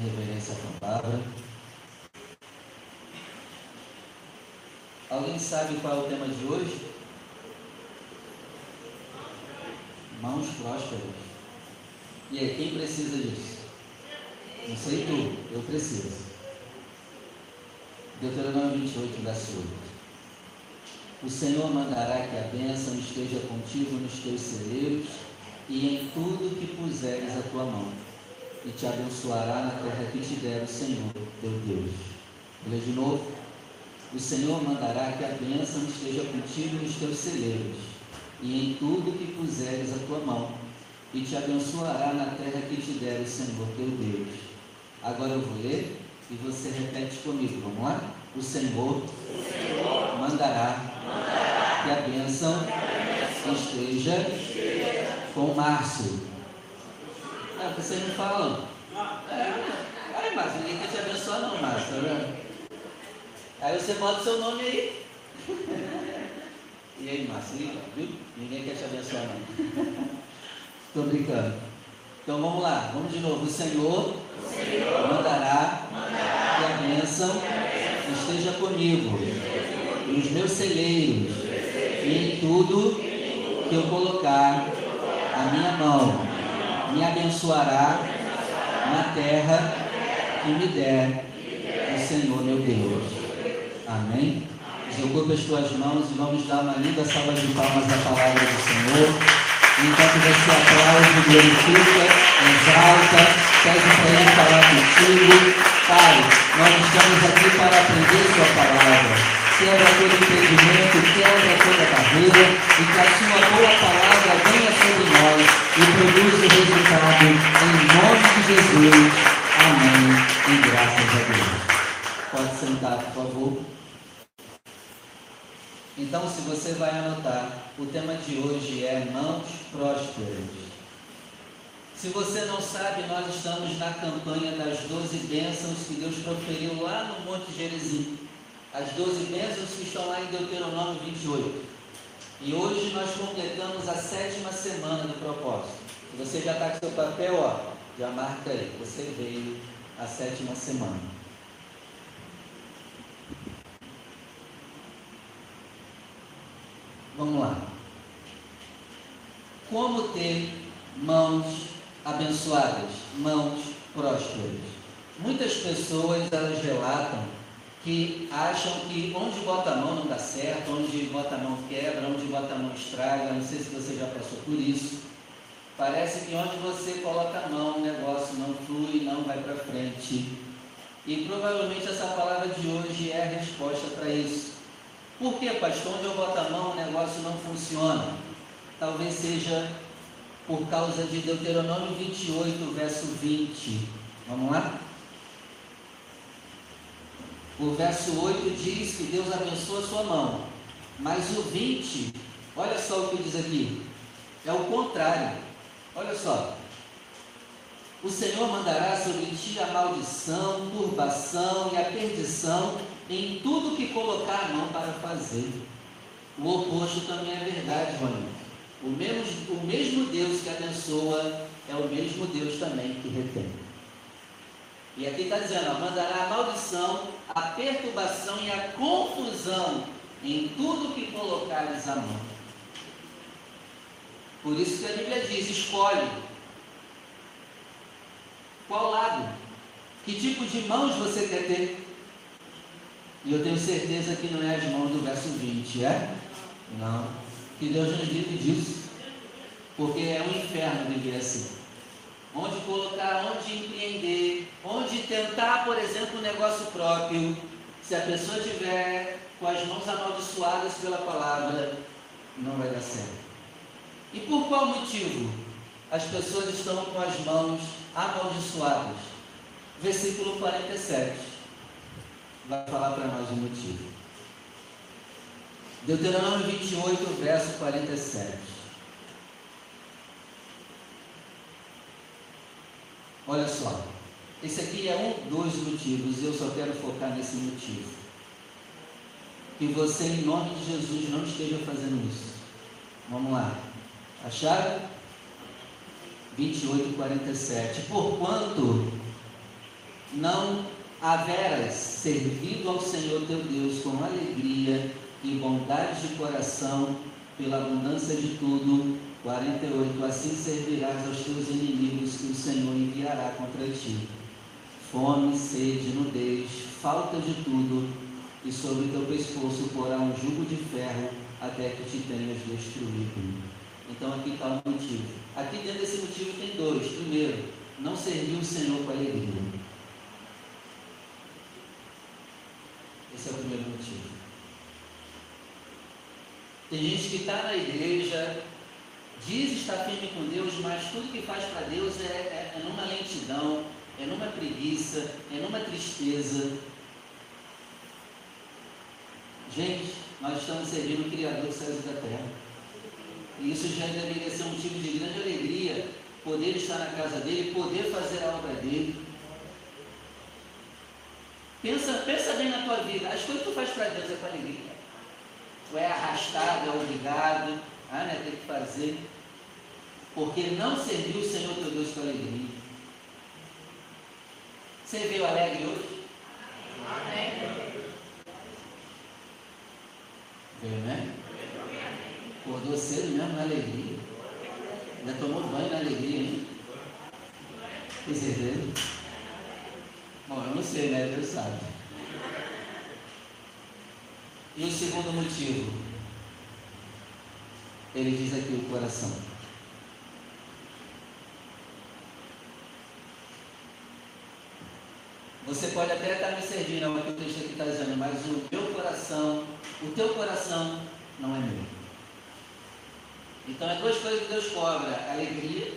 reverência à palavra. Alguém sabe qual é o tema de hoje? Mãos prósperas. E aí, quem precisa disso? Não sei tu, eu preciso. Deuteronômio 28, verso 8. O Senhor mandará que a bênção esteja contigo nos teus celeiros e em tudo que puseres a tua mão, e te abençoará na terra que te der o Senhor, teu Deus. Vou ler de novo. O Senhor mandará que a bênção esteja contigo nos teus celeiros, e em tudo que puseres a tua mão, e te abençoará na terra que te der o Senhor, teu Deus. Agora eu vou ler e você repete comigo, vamos lá? O Senhor, o Senhor mandará que a bênção esteja com o Márcio. É, vocês não falam. É, ai, Márcio, ninguém quer te abençoar não, Márcio. Tá aí você bota o seu nome aí. E aí, Márcio, viu? Ninguém quer te abençoar não. Estou brincando. Então vamos lá, vamos de novo. O Senhor, o Senhor mandará, mandará, que a bênção esteja comigo, nos meus celeiros, e em tudo que eu colocar a minha mão. Me abençoará na terra que me der o Senhor meu Deus. Amém? Desocupa as tuas mãos e vamos dar uma linda salva de palmas à palavra do Senhor. Enquanto você aplaude, glorifica, exalta, pede para Ele falar contigo. Pai, nós estamos aqui para aprender Sua palavra. Quebra todo impedimento, quebra toda barreira e que a Sua boa palavra venha sobre nós e produza o resultado em nome de Jesus. Amém. E graças a Deus. Pode sentar, por favor. Então, se você vai anotar, o tema de hoje é mãos prósperas. Se você não sabe, nós estamos na campanha das 12 bênçãos que Deus proferiu lá no Monte Gerizim. As 12 bênçãos que estão lá em Deuteronômio 28. E hoje nós completamos a sétima semana do propósito. Você já está com seu papel, ó, já marca aí. Você veio a sétima semana. Vamos lá. Como ter mãos abençoadas, mãos prósperas? Muitas pessoas elas relatam que acham que onde bota a mão não dá certo, onde bota a mão quebra, onde bota a mão estraga. Não sei se você já passou por isso. Parece que onde você coloca a mão o negócio não flui, não vai para frente. E provavelmente essa palavra de hoje é a resposta para isso. Por que, pastor? Onde eu boto a mão o negócio não funciona? Talvez seja por causa de Deuteronômio 28, verso 20. Vamos lá? O verso 8 diz que Deus abençoa a sua mão. Mas o 20, olha só o que diz aqui. É o contrário. Olha só. O Senhor mandará sobre ti a maldição, turbação e a perdição em tudo que colocar a mão para fazer. O oposto também é verdade, Rony. O mesmo, o mesmo Deus que abençoa é o mesmo Deus também que retém. E aqui está dizendo, ó, mandará a maldição, a perturbação e a confusão em tudo que colocares a mão. Por isso que a Bíblia diz, escolhe. Qual lado? Que tipo de mãos você quer ter? E eu tenho certeza que não é as mãos do verso 20, é? Não. Que Deus nos livre disso. Porque é um inferno viver assim. Onde colocar, onde empreender, onde tentar, por exemplo, um negócio próprio. Se a pessoa tiver com as mãos amaldiçoadas pela palavra, não vai dar certo. E por qual motivo as pessoas estão com as mãos amaldiçoadas? Versículo 47 vai falar para nós o motivo. Deuteronômio 28, verso 47. Olha só, esse aqui é um dos motivos, e eu só quero focar nesse motivo. Que você, em nome de Jesus, não esteja fazendo isso. Vamos lá. Acharam? 28, 47. Porquanto não haveras servido ao Senhor teu Deus com alegria e bondade de coração, pela abundância de tudo. 48. Assim servirás aos teus inimigos que o Senhor enviará contra ti. Fome, sede, nudez, falta de tudo, e sobre teu pescoço porá um jugo de ferro até que te tenhas destruído. Então aqui está o motivo. Aqui dentro desse motivo tem dois. Primeiro, não servir o Senhor com alegria. Esse é o primeiro motivo. Tem gente que está na igreja, diz estar firme com Deus, mas tudo que faz para Deus é, é, é numa lentidão, é numa preguiça, é numa tristeza. Gente, nós estamos servindo o Criador dos céus e da terra. E isso já deveria ser um motivo de grande alegria, poder estar na casa dele, poder fazer a obra dele. Pensa, pensa bem na tua vida. As coisas que tu faz para Deus é com alegria tu é arrastado, é obrigado a né, ter que fazer, porque não serviu o Senhor teu Deus com alegria. Você veio alegre hoje? Amém. Veio, né? Acordou cedo mesmo na alegria. Já tomou banho na alegria, hein? Tem certeza? Bom, eu não sei, né? Deus sabe. E o segundo motivo, ele diz aqui o coração. Você pode até estar me servindo, é que o texto aqui está dizendo, mas o meu coração, o teu coração não é meu. Então é duas coisas que Deus cobra, a alegria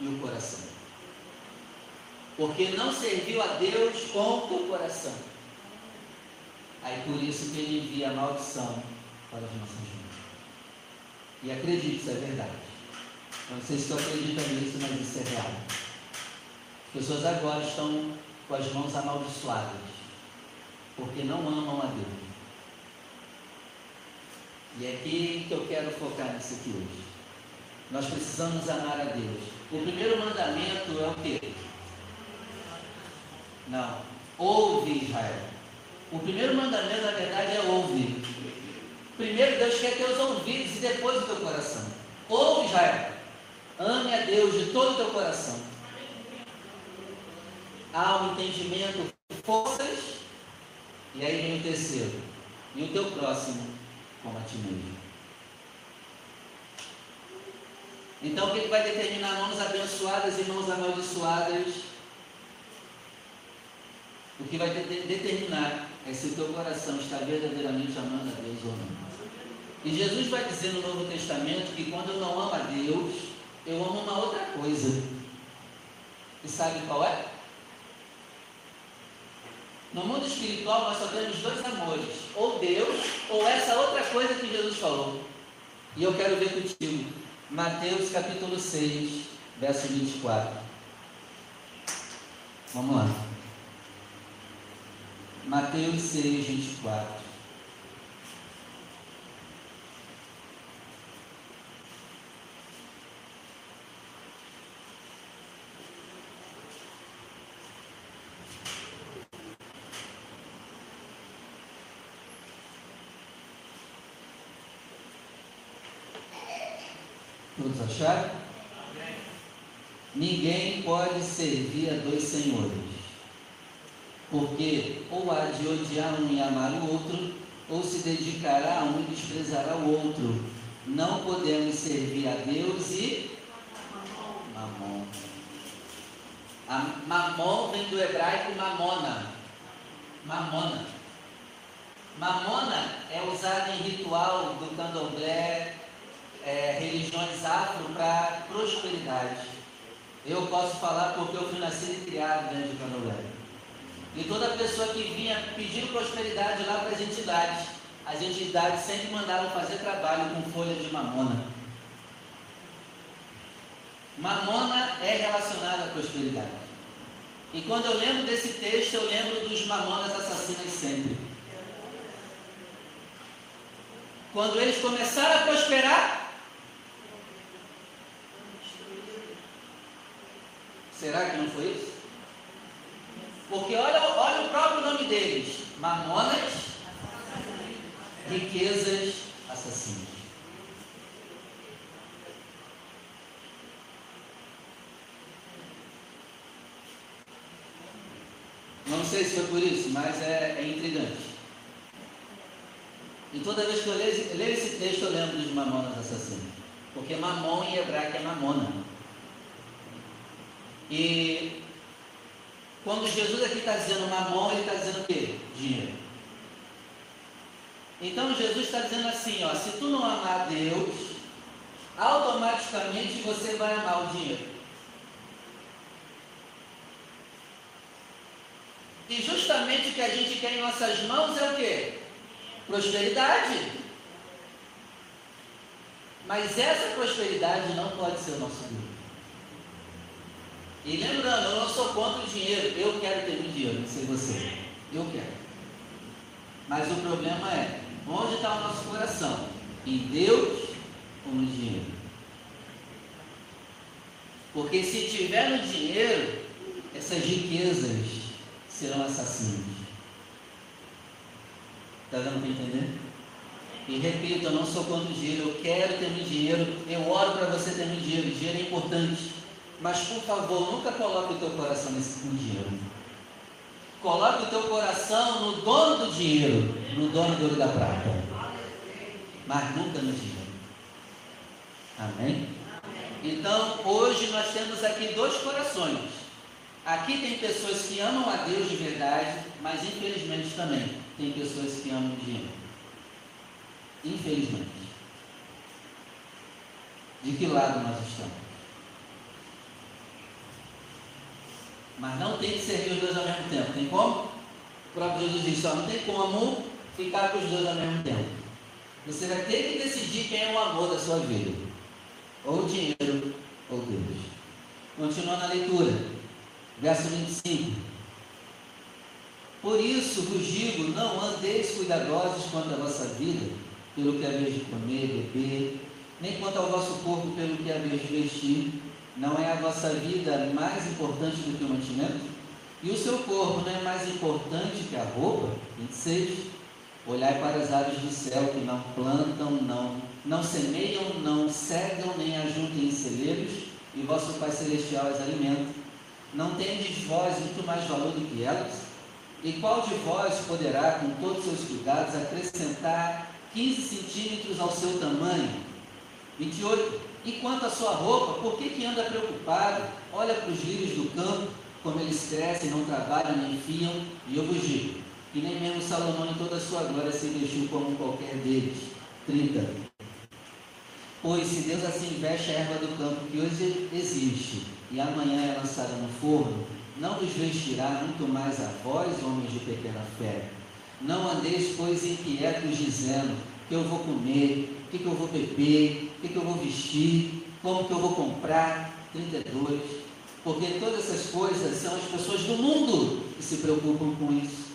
e o coração. Porque não serviu a Deus com o teu coração. Aí por isso que ele envia a maldição para nossas vidas. E acredite, isso é verdade. Eu não sei se tu acredita nisso, mas isso é real. As pessoas agora estão com as mãos amaldiçoadas, porque não amam a Deus. E é aqui que eu quero focar nisso aqui hoje. Nós precisamos amar a Deus. O primeiro mandamento é o quê? Não. Ouve Israel. O primeiro mandamento, na verdade, é ouvir. Primeiro Deus quer teus ouvidos e depois o teu coração. Ouve, Israel. Ame a Deus de todo o teu coração. Há um entendimento, forças, e aí vem o terceiro. E o teu próximo, como a ti mesmo. Então, o que vai determinar mãos abençoadas e mãos amaldiçoadas? O que vai determinar é se o teu coração está verdadeiramente amando a Deus ou não. E Jesus vai dizer no Novo Testamento que quando eu não amo a Deus, eu amo uma outra coisa. E sabe qual é? No mundo espiritual nós só temos dois amores, ou Deus, ou essa outra coisa que Jesus falou. E eu quero ver contigo. Mateus capítulo 6, verso 24. Vamos lá. Mateus 6, 24. Todos acharam? Ninguém pode servir a dois senhores porque ou há de odiar um e amar o outro, ou se dedicará a um e desprezará o outro. Não podemos servir a Deus e mamon. A mamon vem do hebraico mamona. Mamona. Mamona é usada em ritual do candomblé, é, religiões afro para prosperidade. Eu posso falar porque eu fui nascido e criado dentro do candomblé. E toda pessoa que vinha pedindo prosperidade lá para as entidades, as entidades sempre mandavam fazer trabalho com folha de mamona. Mamona é relacionada à prosperidade. E quando eu lembro desse texto, eu lembro dos mamonas assassinos sempre. Quando eles começaram a prosperar, será que não foi isso? Porque olha, olha o próprio nome deles: Mamonas, riquezas, assassinos. Não sei se foi por isso, mas é, é intrigante. E toda vez que eu leio, leio, esse texto, eu lembro dos mamonas assassinos. Porque mamon em hebraico é mamona. E quando Jesus aqui está dizendo mamon, ele está dizendo o quê? Dinheiro. Então Jesus está dizendo assim, ó, se tu não amar Deus, automaticamente você vai amar o dinheiro. E justamente o que a gente quer em nossas mãos é o quê? Prosperidade. Mas essa prosperidade não pode ser o nosso Deus. E lembrando, eu não sou contra o dinheiro, eu quero ter muito dinheiro, não sei você. Eu quero. Mas o problema é, onde está o nosso coração? Em Deus ou no dinheiro? Porque se tiver no dinheiro, essas riquezas serão assassinos. Está dando para entender? E repito, eu não sou contra o dinheiro, eu quero ter muito dinheiro, eu oro para você ter muito dinheiro, dinheiro é importante. Mas por favor, nunca coloque o teu coração nesse dinheiro. Coloque o teu coração no dono do dinheiro, no dono do ouro da prata. Mas nunca no dinheiro. Amém? Então, hoje nós temos aqui dois corações. Aqui tem pessoas que amam a Deus de verdade, mas infelizmente também tem pessoas que amam o dinheiro. Infelizmente. De que lado nós estamos? Mas não tem que servir os dois ao mesmo tempo. Tem como? O próprio Jesus disse, ó, não tem como ficar com os dois ao mesmo tempo. Você vai ter que decidir quem é o amor da sua vida. Ou dinheiro, ou Deus. Continuando a leitura. Verso 25. Por isso vos digo, não andeis cuidadosos quanto à vossa vida, pelo que haveis de comer, beber, nem quanto ao vosso corpo, pelo que haveis de vestir não é a vossa vida mais importante do que o mantimento? E o seu corpo não é mais importante que a roupa? 26. Olhai para as aves do céu que não plantam, não, não semeiam, não cegam, nem ajuntem em celeiros, e vosso Pai Celestial as alimenta. Não tendes vós muito mais valor do que elas? E qual de vós poderá, com todos os seus cuidados, acrescentar 15 centímetros ao seu tamanho? 28. E quanto à sua roupa, por que, que anda preocupado? Olha para os lírios do campo, como eles crescem, não trabalham, nem fiam. E eu vos digo, que nem mesmo Salomão em toda a sua glória se vestiu como qualquer deles. 30. Pois se Deus assim veste a erva do campo que hoje existe, e amanhã é lançada no forno, não vos vestirá muito mais a vós, homens de pequena fé. Não andeis, pois, inquietos, dizendo, que eu vou comer, que, que eu vou beber, o que, que eu vou vestir, como que eu vou comprar. 32. Porque todas essas coisas são as pessoas do mundo que se preocupam com isso.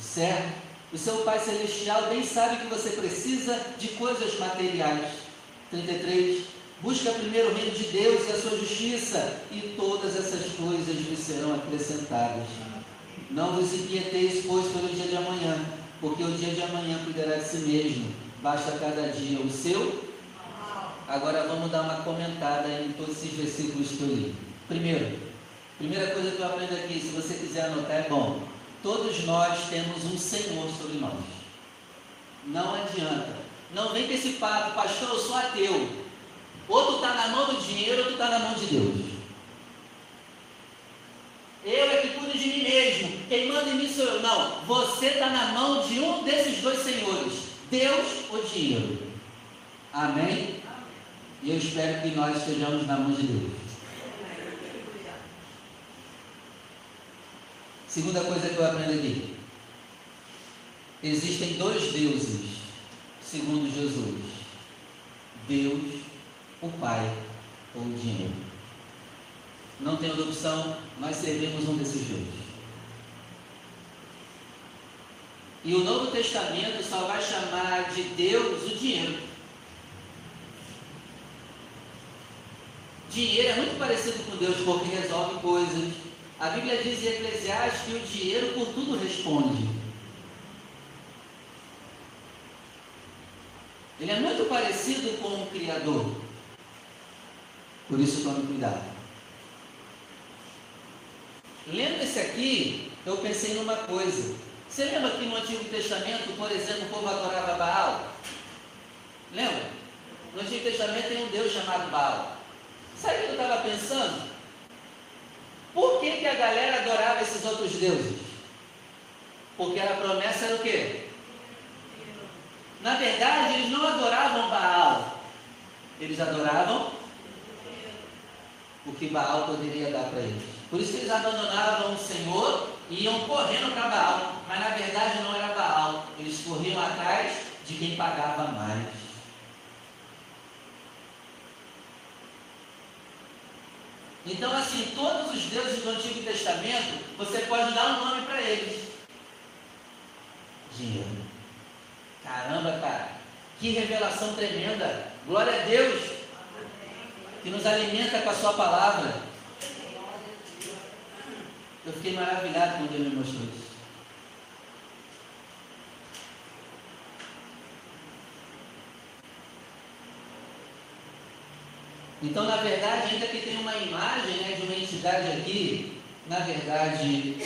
Certo? O seu Pai Celestial bem sabe que você precisa de coisas materiais. 33. Busca primeiro o reino de Deus e a sua justiça, e todas essas coisas lhe serão acrescentadas. Não vos inquieteis, pois, pelo dia de amanhã, porque o dia de amanhã cuidará de si mesmo basta cada dia o seu. Agora vamos dar uma comentada em todos esses versículos que eu li. Primeiro, primeira coisa que eu aprendo aqui, se você quiser anotar, é bom. Todos nós temos um Senhor sobre nós. Não adianta. Não vem com esse papo, pastor, eu sou ateu. Ou tu está na mão do dinheiro, ou tu está na mão de Deus. Eu é que cuido de mim mesmo. Quem manda em mim sou eu. Não. Você está na mão de um desses dois senhores. Deus ou dinheiro? Amém? E eu espero que nós estejamos na mão de Deus. Segunda coisa que eu aprendo aqui. Existem dois deuses, segundo Jesus: Deus, o Pai ou o dinheiro. Não tem outra opção, nós servimos um desses deuses. E o Novo Testamento só vai chamar de Deus o dinheiro. Dinheiro é muito parecido com Deus porque resolve coisas, A Bíblia diz em Eclesiastes que o dinheiro por tudo responde. Ele é muito parecido com o Criador. Por isso tome cuidado. Lendo esse aqui, eu pensei numa coisa. Você lembra que no Antigo Testamento, por exemplo, o povo adorava Baal? Lembra? No Antigo Testamento tem um Deus chamado Baal. Sabe o que eu estava pensando? Por que, que a galera adorava esses outros deuses? Porque a promessa era o quê? Na verdade, eles não adoravam Baal. Eles adoravam o que Baal poderia dar para eles. Por isso eles abandonavam o Senhor e iam correndo para Baal. Mas na verdade não era Baal. Eles corriam atrás de quem pagava mais. Então, assim, todos os deuses do Antigo Testamento, você pode dar um nome para eles. Dinheiro. Caramba, cara. Que revelação tremenda. Glória a Deus. Que nos alimenta com a sua palavra. Eu fiquei maravilhado quando ele me mostrou isso. Então, na verdade, ainda que tem uma imagem né, de uma entidade aqui, na verdade,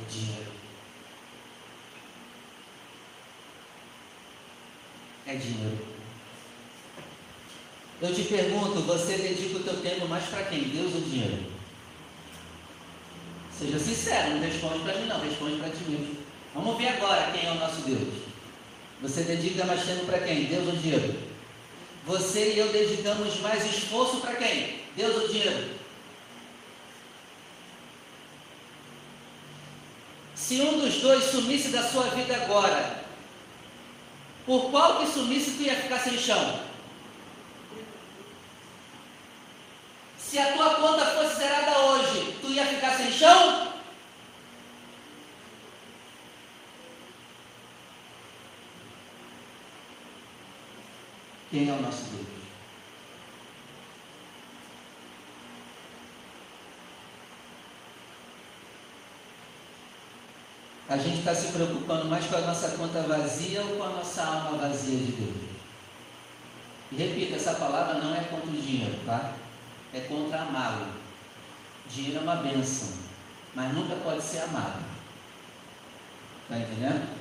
é dinheiro. É dinheiro. Eu te pergunto, você dedica o teu tempo mais para quem? Deus ou dinheiro? Seja sincero, não responde para mim não, responde para ti mesmo. Vamos ver agora quem é o nosso Deus. Você dedica mais tempo para quem? Deus ou dinheiro? Você e eu dedicamos mais esforço para quem? Deus ou dinheiro? Se um dos dois sumisse da sua vida agora, por qual que sumisse tu ia ficar sem chão? Se a tua conta fosse zerada hoje, tu ia ficar sem chão? Quem é o nosso Deus? A gente está se preocupando mais com a nossa conta vazia ou com a nossa alma vazia de Deus? E repita, essa palavra não é contra o dinheiro, tá? É contra amá-lo. Dinheiro é uma benção, mas nunca pode ser amado. Está entendendo?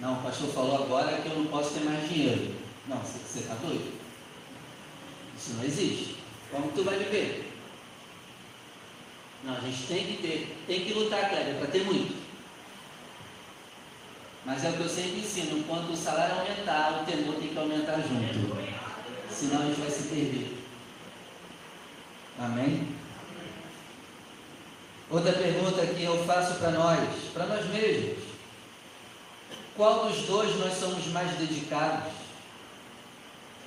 Não, o pastor falou agora que eu não posso ter mais dinheiro. Não, você está doido? Isso não existe. Como tu vai viver? Não, a gente tem que ter, tem que lutar, Cléber, para ter muito. Mas é o que eu sempre ensino, quando o salário aumentar, o temor tem que aumentar junto. Senão a gente vai se perder. Amém? Outra pergunta que eu faço para nós, para nós mesmos. Qual dos dois nós somos mais dedicados?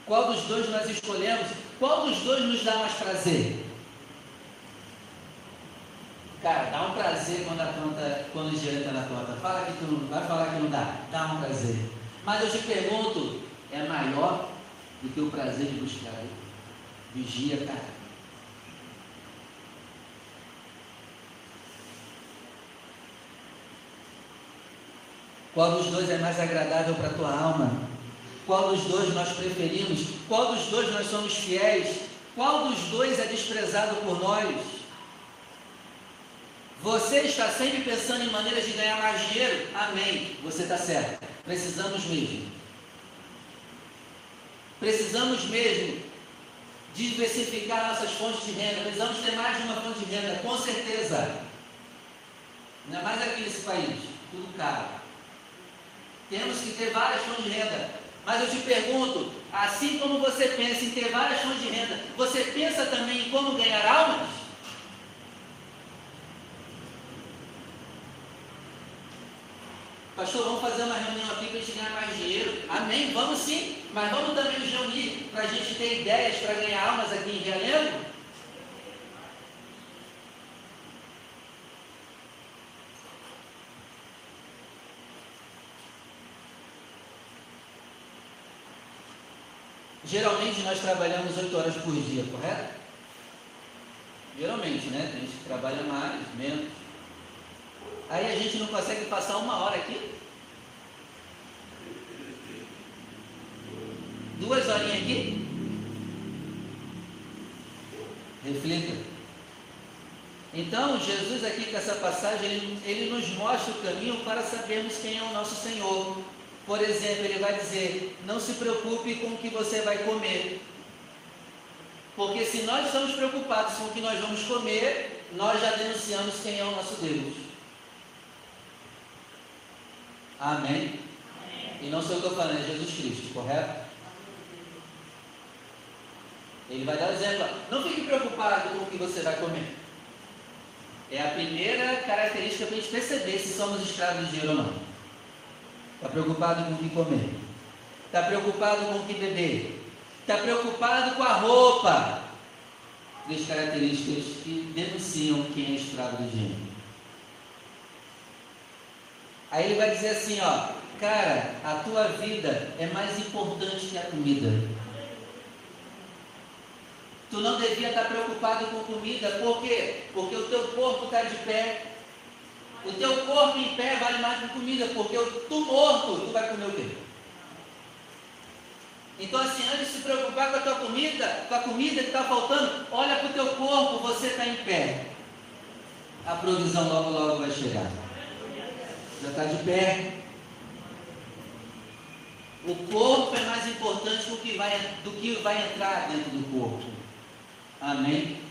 Qual dos dois nós escolhemos? Qual dos dois nos dá mais prazer? Cara, dá um prazer quando a conta, quando o dinheiro está na conta. Fala que tu não vai falar que não dá. Dá um prazer. Mas eu te pergunto, é maior do que o prazer de buscar? Vigia, cara. Qual dos dois é mais agradável para a tua alma? Qual dos dois nós preferimos? Qual dos dois nós somos fiéis? Qual dos dois é desprezado por nós? Você está sempre pensando em maneiras de ganhar mais dinheiro? Amém. Você está certo. Precisamos mesmo. Precisamos mesmo diversificar nossas fontes de renda. Precisamos ter mais de uma fonte de renda, com certeza. Ainda mais aqui nesse país. Tudo caro. Temos que ter várias fontes de renda. Mas eu te pergunto, assim como você pensa em ter várias fontes de renda, você pensa também em como ganhar almas? Pastor, vamos fazer uma reunião aqui para a gente ganhar mais dinheiro. Amém, vamos sim, mas vamos também nos reunir para a gente ter ideias para ganhar almas aqui em Realengo? Geralmente nós trabalhamos oito horas por dia, correto? Geralmente, né? Tem gente que trabalha mais, menos. Aí a gente não consegue passar uma hora aqui? Duas horinhas aqui? Reflita. Então, Jesus aqui com essa passagem, ele, ele nos mostra o caminho para sabermos quem é o nosso Senhor. Por exemplo, ele vai dizer: não se preocupe com o que você vai comer. Porque se nós estamos preocupados com o que nós vamos comer, nós já denunciamos quem é o nosso Deus. Amém? Amém. E não sou eu que estou falando, é Jesus Cristo, correto? Ele vai dar o exemplo. Não fique preocupado com o que você vai comer. É a primeira característica para a gente perceber se somos escravos de dinheiro ou não. Está preocupado com o que comer. Está preocupado com o que beber. Está preocupado com a roupa. Três características que denunciam quem é escravo do dinheiro. Aí ele vai dizer assim, ó, cara, a tua vida é mais importante que a comida. Tu não devia estar preocupado com comida, por quê? Porque o teu corpo está de pé. O teu corpo em pé vale mais que comida, porque tu morto, tu vai comer o quê? Então, assim, antes de se preocupar com a tua comida, com a comida que está faltando, olha para o teu corpo, você está em pé. A provisão logo, logo vai chegar. Já está de pé. O corpo é mais importante do que vai, do que vai entrar dentro do corpo. Amém?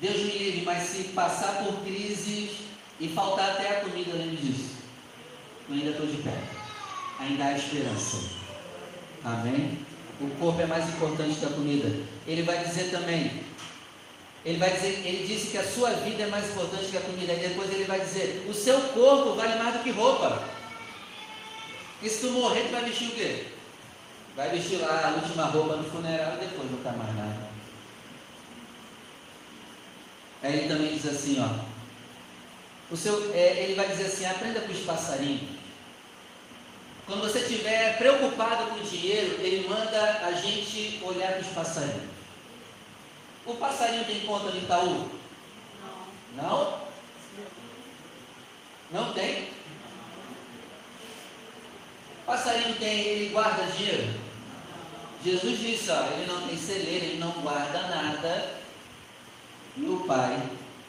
Deus me livre, mas se passar por crises e faltar até a comida, lembre disso. Eu ainda estou de pé. Ainda há esperança. Amém? O corpo é mais importante que a comida. Ele vai dizer também. Ele vai dizer, ele disse que a sua vida é mais importante que a comida. E depois ele vai dizer, o seu corpo vale mais do que roupa. E se tu morrer, tu vai vestir o quê? Vai vestir lá a última roupa no funeral e depois não está mais nada. Aí ele também diz assim, ó. O seu, é, ele vai dizer assim, aprenda com os passarinhos. Quando você estiver preocupado com o dinheiro, ele manda a gente olhar para os passarinhos. O passarinho tem conta no Itaú? Não. Não? Não tem? O passarinho tem, ele guarda dinheiro? Jesus disse, ó, ele não tem celeiro, ele não guarda nada, e o Pai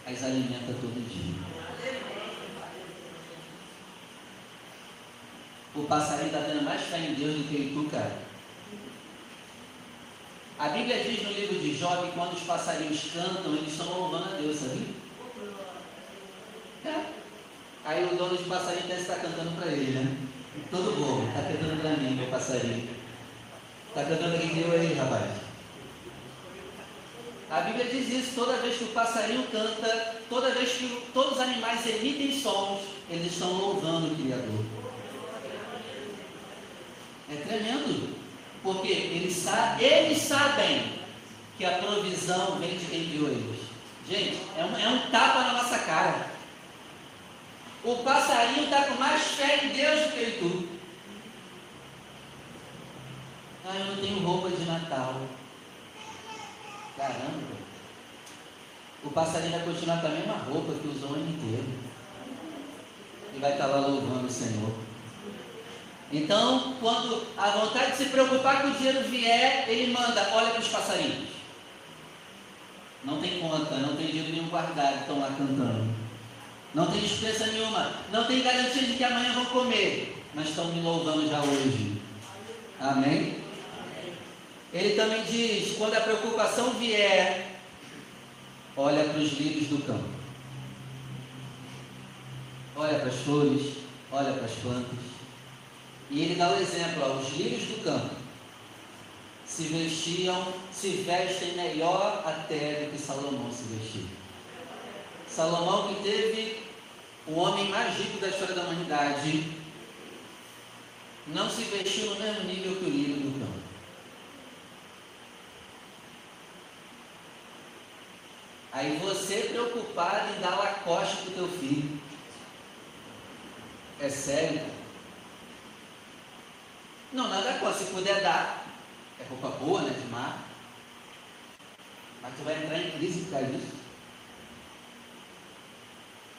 as alimenta todo dia. O passarinho está tendo mais fé em Deus do que tu, cara. A Bíblia diz no livro de Jó que quando os passarinhos cantam, eles estão louvando a Deus, sabia? É. Aí o dono de passarinho deve estar cantando para ele, né? Todo bom, está cantando para mim, meu passarinho. Está cantando aqui que eu aí, rapaz. A Bíblia diz isso, toda vez que o passarinho canta, toda vez que todos os animais emitem sons, eles estão louvando o Criador. É tremendo, porque eles, eles sabem que a provisão vem de quem enviou eles. Gente, é um, é um tapa na nossa cara. O passarinho está com mais fé em Deus do que tu. Ah, eu não tenho roupa de Natal. Caramba! O passarinho vai continuar com a mesma roupa que usou o ano inteiro. E vai estar lá louvando o Senhor. Então, quando a vontade de se preocupar com o dinheiro vier, ele manda, olha para os passarinhos. Não tem conta, não tem dinheiro nenhum guardado, estão lá cantando. Não tem despesa nenhuma, não tem garantia de que amanhã vão comer, mas estão me louvando já hoje. Amém? Ele também diz: quando a preocupação vier, olha para os lírios do campo, olha para as flores, olha para as plantas. E ele dá o exemplo: ó, os lírios do campo se vestiam, se vestem melhor até do que Salomão se vestiu. Salomão, que teve o homem mais rico da história da humanidade, não se vestiu no mesmo nível que o lírio do campo. Aí você preocupado em dar lacoste para o teu filho. É sério? Não, nada contra. Se puder dar, é roupa boa, né? De mar. Mas tu vai entrar em crise por causa disso.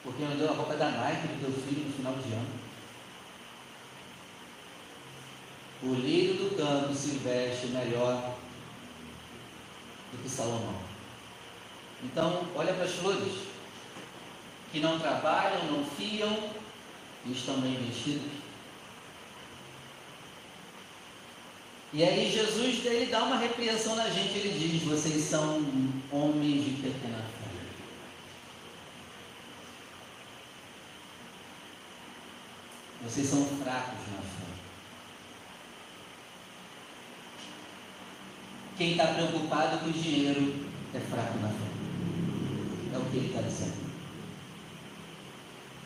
Porque não deu a roupa da Nike do teu filho no final de ano. O lírio do campo se veste melhor do que Salomão. Então, olha para as flores, que não trabalham, não fiam e estão bem vestidas. E aí Jesus ele dá uma repreensão na gente, ele diz, vocês são homens de pequena fé. Vocês são fracos na fé. Quem está preocupado com o dinheiro é fraco na fé. É o que ele está dizendo.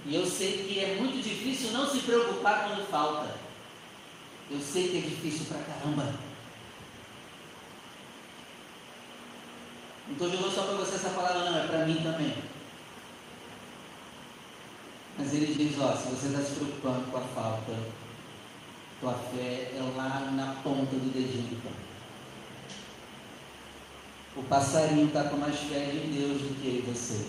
E eu sei que é muito difícil não se preocupar quando falta. Eu sei que é difícil pra caramba. Não estou jogando só para você essa palavra, não, é para mim também. Mas ele diz: ó, se você está se preocupando com a falta, tua fé é lá na ponta do dedinho do pé. O passarinho está com mais fé em Deus do que você.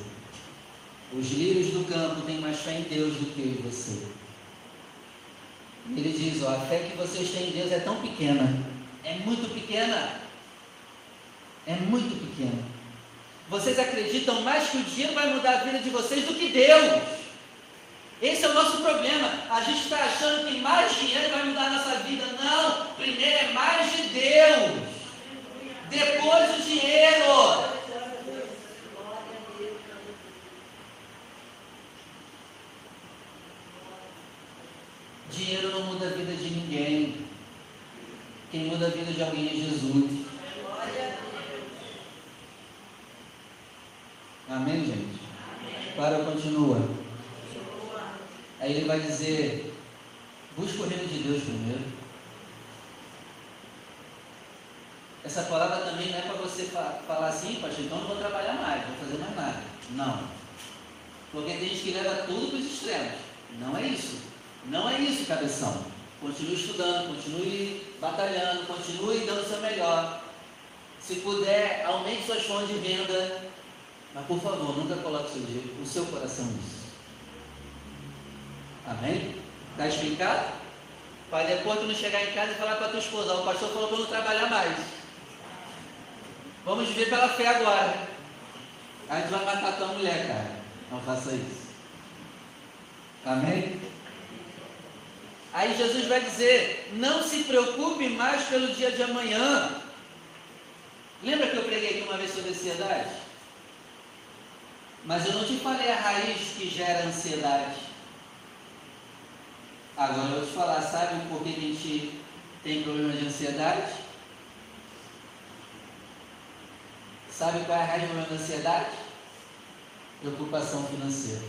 Os lírios do campo têm mais fé em Deus do que você. Ele diz: ó, a fé que vocês têm em Deus é tão pequena, é muito pequena, é muito pequena. Vocês acreditam mais que o dinheiro vai mudar a vida de vocês do que Deus. Esse é o nosso problema. A gente está achando que mais dinheiro vai mudar a nossa vida. Não, primeiro é mais de Deus, depois o dinheiro. Dinheiro não muda a vida de ninguém. Quem muda a vida de alguém é Jesus. Amém, gente? Para, continua. Aí ele vai dizer: busca o reino de Deus primeiro. Essa palavra também não é para você falar assim, pastor, então não vou trabalhar mais, não vou fazer mais nada. Não. Porque tem gente que leva tudo para os extremos. Não é isso. Não é isso, cabeção. Continue estudando, continue batalhando, continue dando o seu melhor. Se puder, aumente suas fontes de renda. Mas por favor, nunca coloque o seu, o seu coração nisso. Amém? Está explicado? Para depois tu não chegar em casa e falar com a tua esposa, o pastor falou para não trabalhar mais. Vamos viver pela fé agora. A gente vai matar tua mulher, cara. Não faça isso. Amém? Aí Jesus vai dizer: não se preocupe mais pelo dia de amanhã. Lembra que eu preguei aqui uma vez sobre ansiedade? Mas eu não te falei a raiz que gera ansiedade. Agora eu vou te falar, sabe por que a gente tem problema de ansiedade? Sabe qual é a raiz do problema da ansiedade? Preocupação financeira.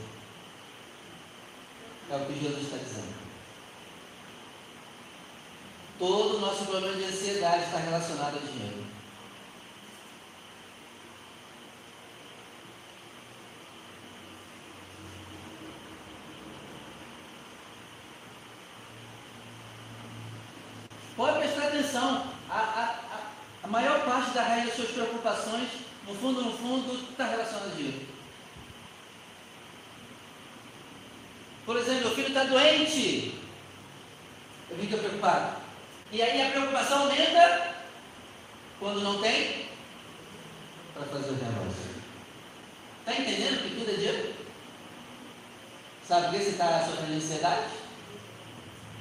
É o que Jesus está dizendo. Todo o nosso problema de ansiedade está relacionado ao dinheiro. Pode prestar atenção. A, a, a, maior parte da raiz das suas preocupações, no fundo, no fundo, está relacionada ao dinheiro. Por exemplo, meu filho está doente. Eu fico preocupado. E aí a preocupação aumenta quando não tem para fazer o negócio. Está entendendo que tudo é dinheiro? Sabe por que você está sofrendo ansiedade?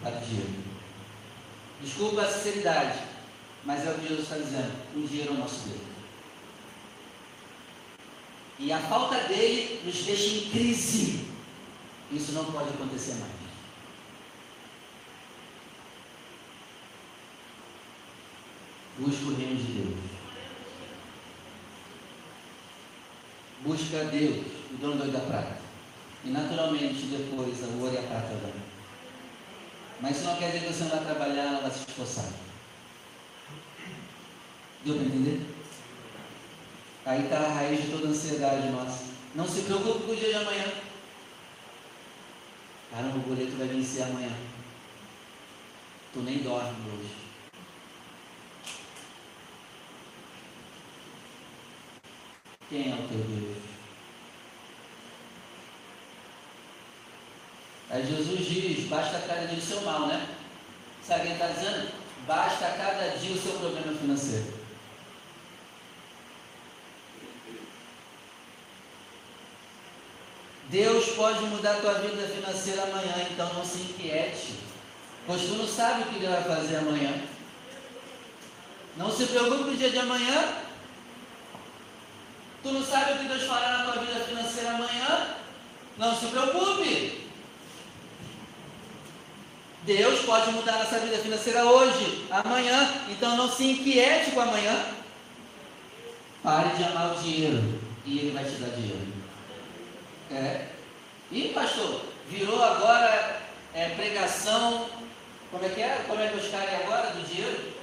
Para dinheiro. Desculpa a sinceridade, mas é o que Jesus está dizendo. O dinheiro é o nosso Deus. E a falta dele nos deixa em crise. Isso não pode acontecer mais. Busca o reino de Deus. Busca a Deus, o dono da prata. E naturalmente depois o ouro e a prata vão. Mas isso não quer dizer que você não vai trabalhar, não vai se esforçar. Deu para entender? Aí está a raiz de toda a ansiedade nossa. Não se preocupe com o dia de amanhã. Caramba, o boleto vai vencer amanhã. Tu nem dorme hoje. Quem é o teu Deus? Aí Jesus diz: basta cada dia o seu mal, né? Sabe quem está dizendo? Basta cada dia o seu problema financeiro. Deus pode mudar a tua vida financeira amanhã, então não se inquiete. Pois tu não sabe o que ele vai fazer amanhã. Não se preocupe com o dia de amanhã. Tu não sabe o que Deus fará na tua vida financeira amanhã. Não se preocupe. Deus pode mudar nossa vida financeira hoje, amanhã. Então não se inquiete com amanhã. Pare de amar o dinheiro e ele vai te dar dinheiro. É. E pastor, virou agora é, pregação. Como é que é? Como é que os caras agora do dinheiro?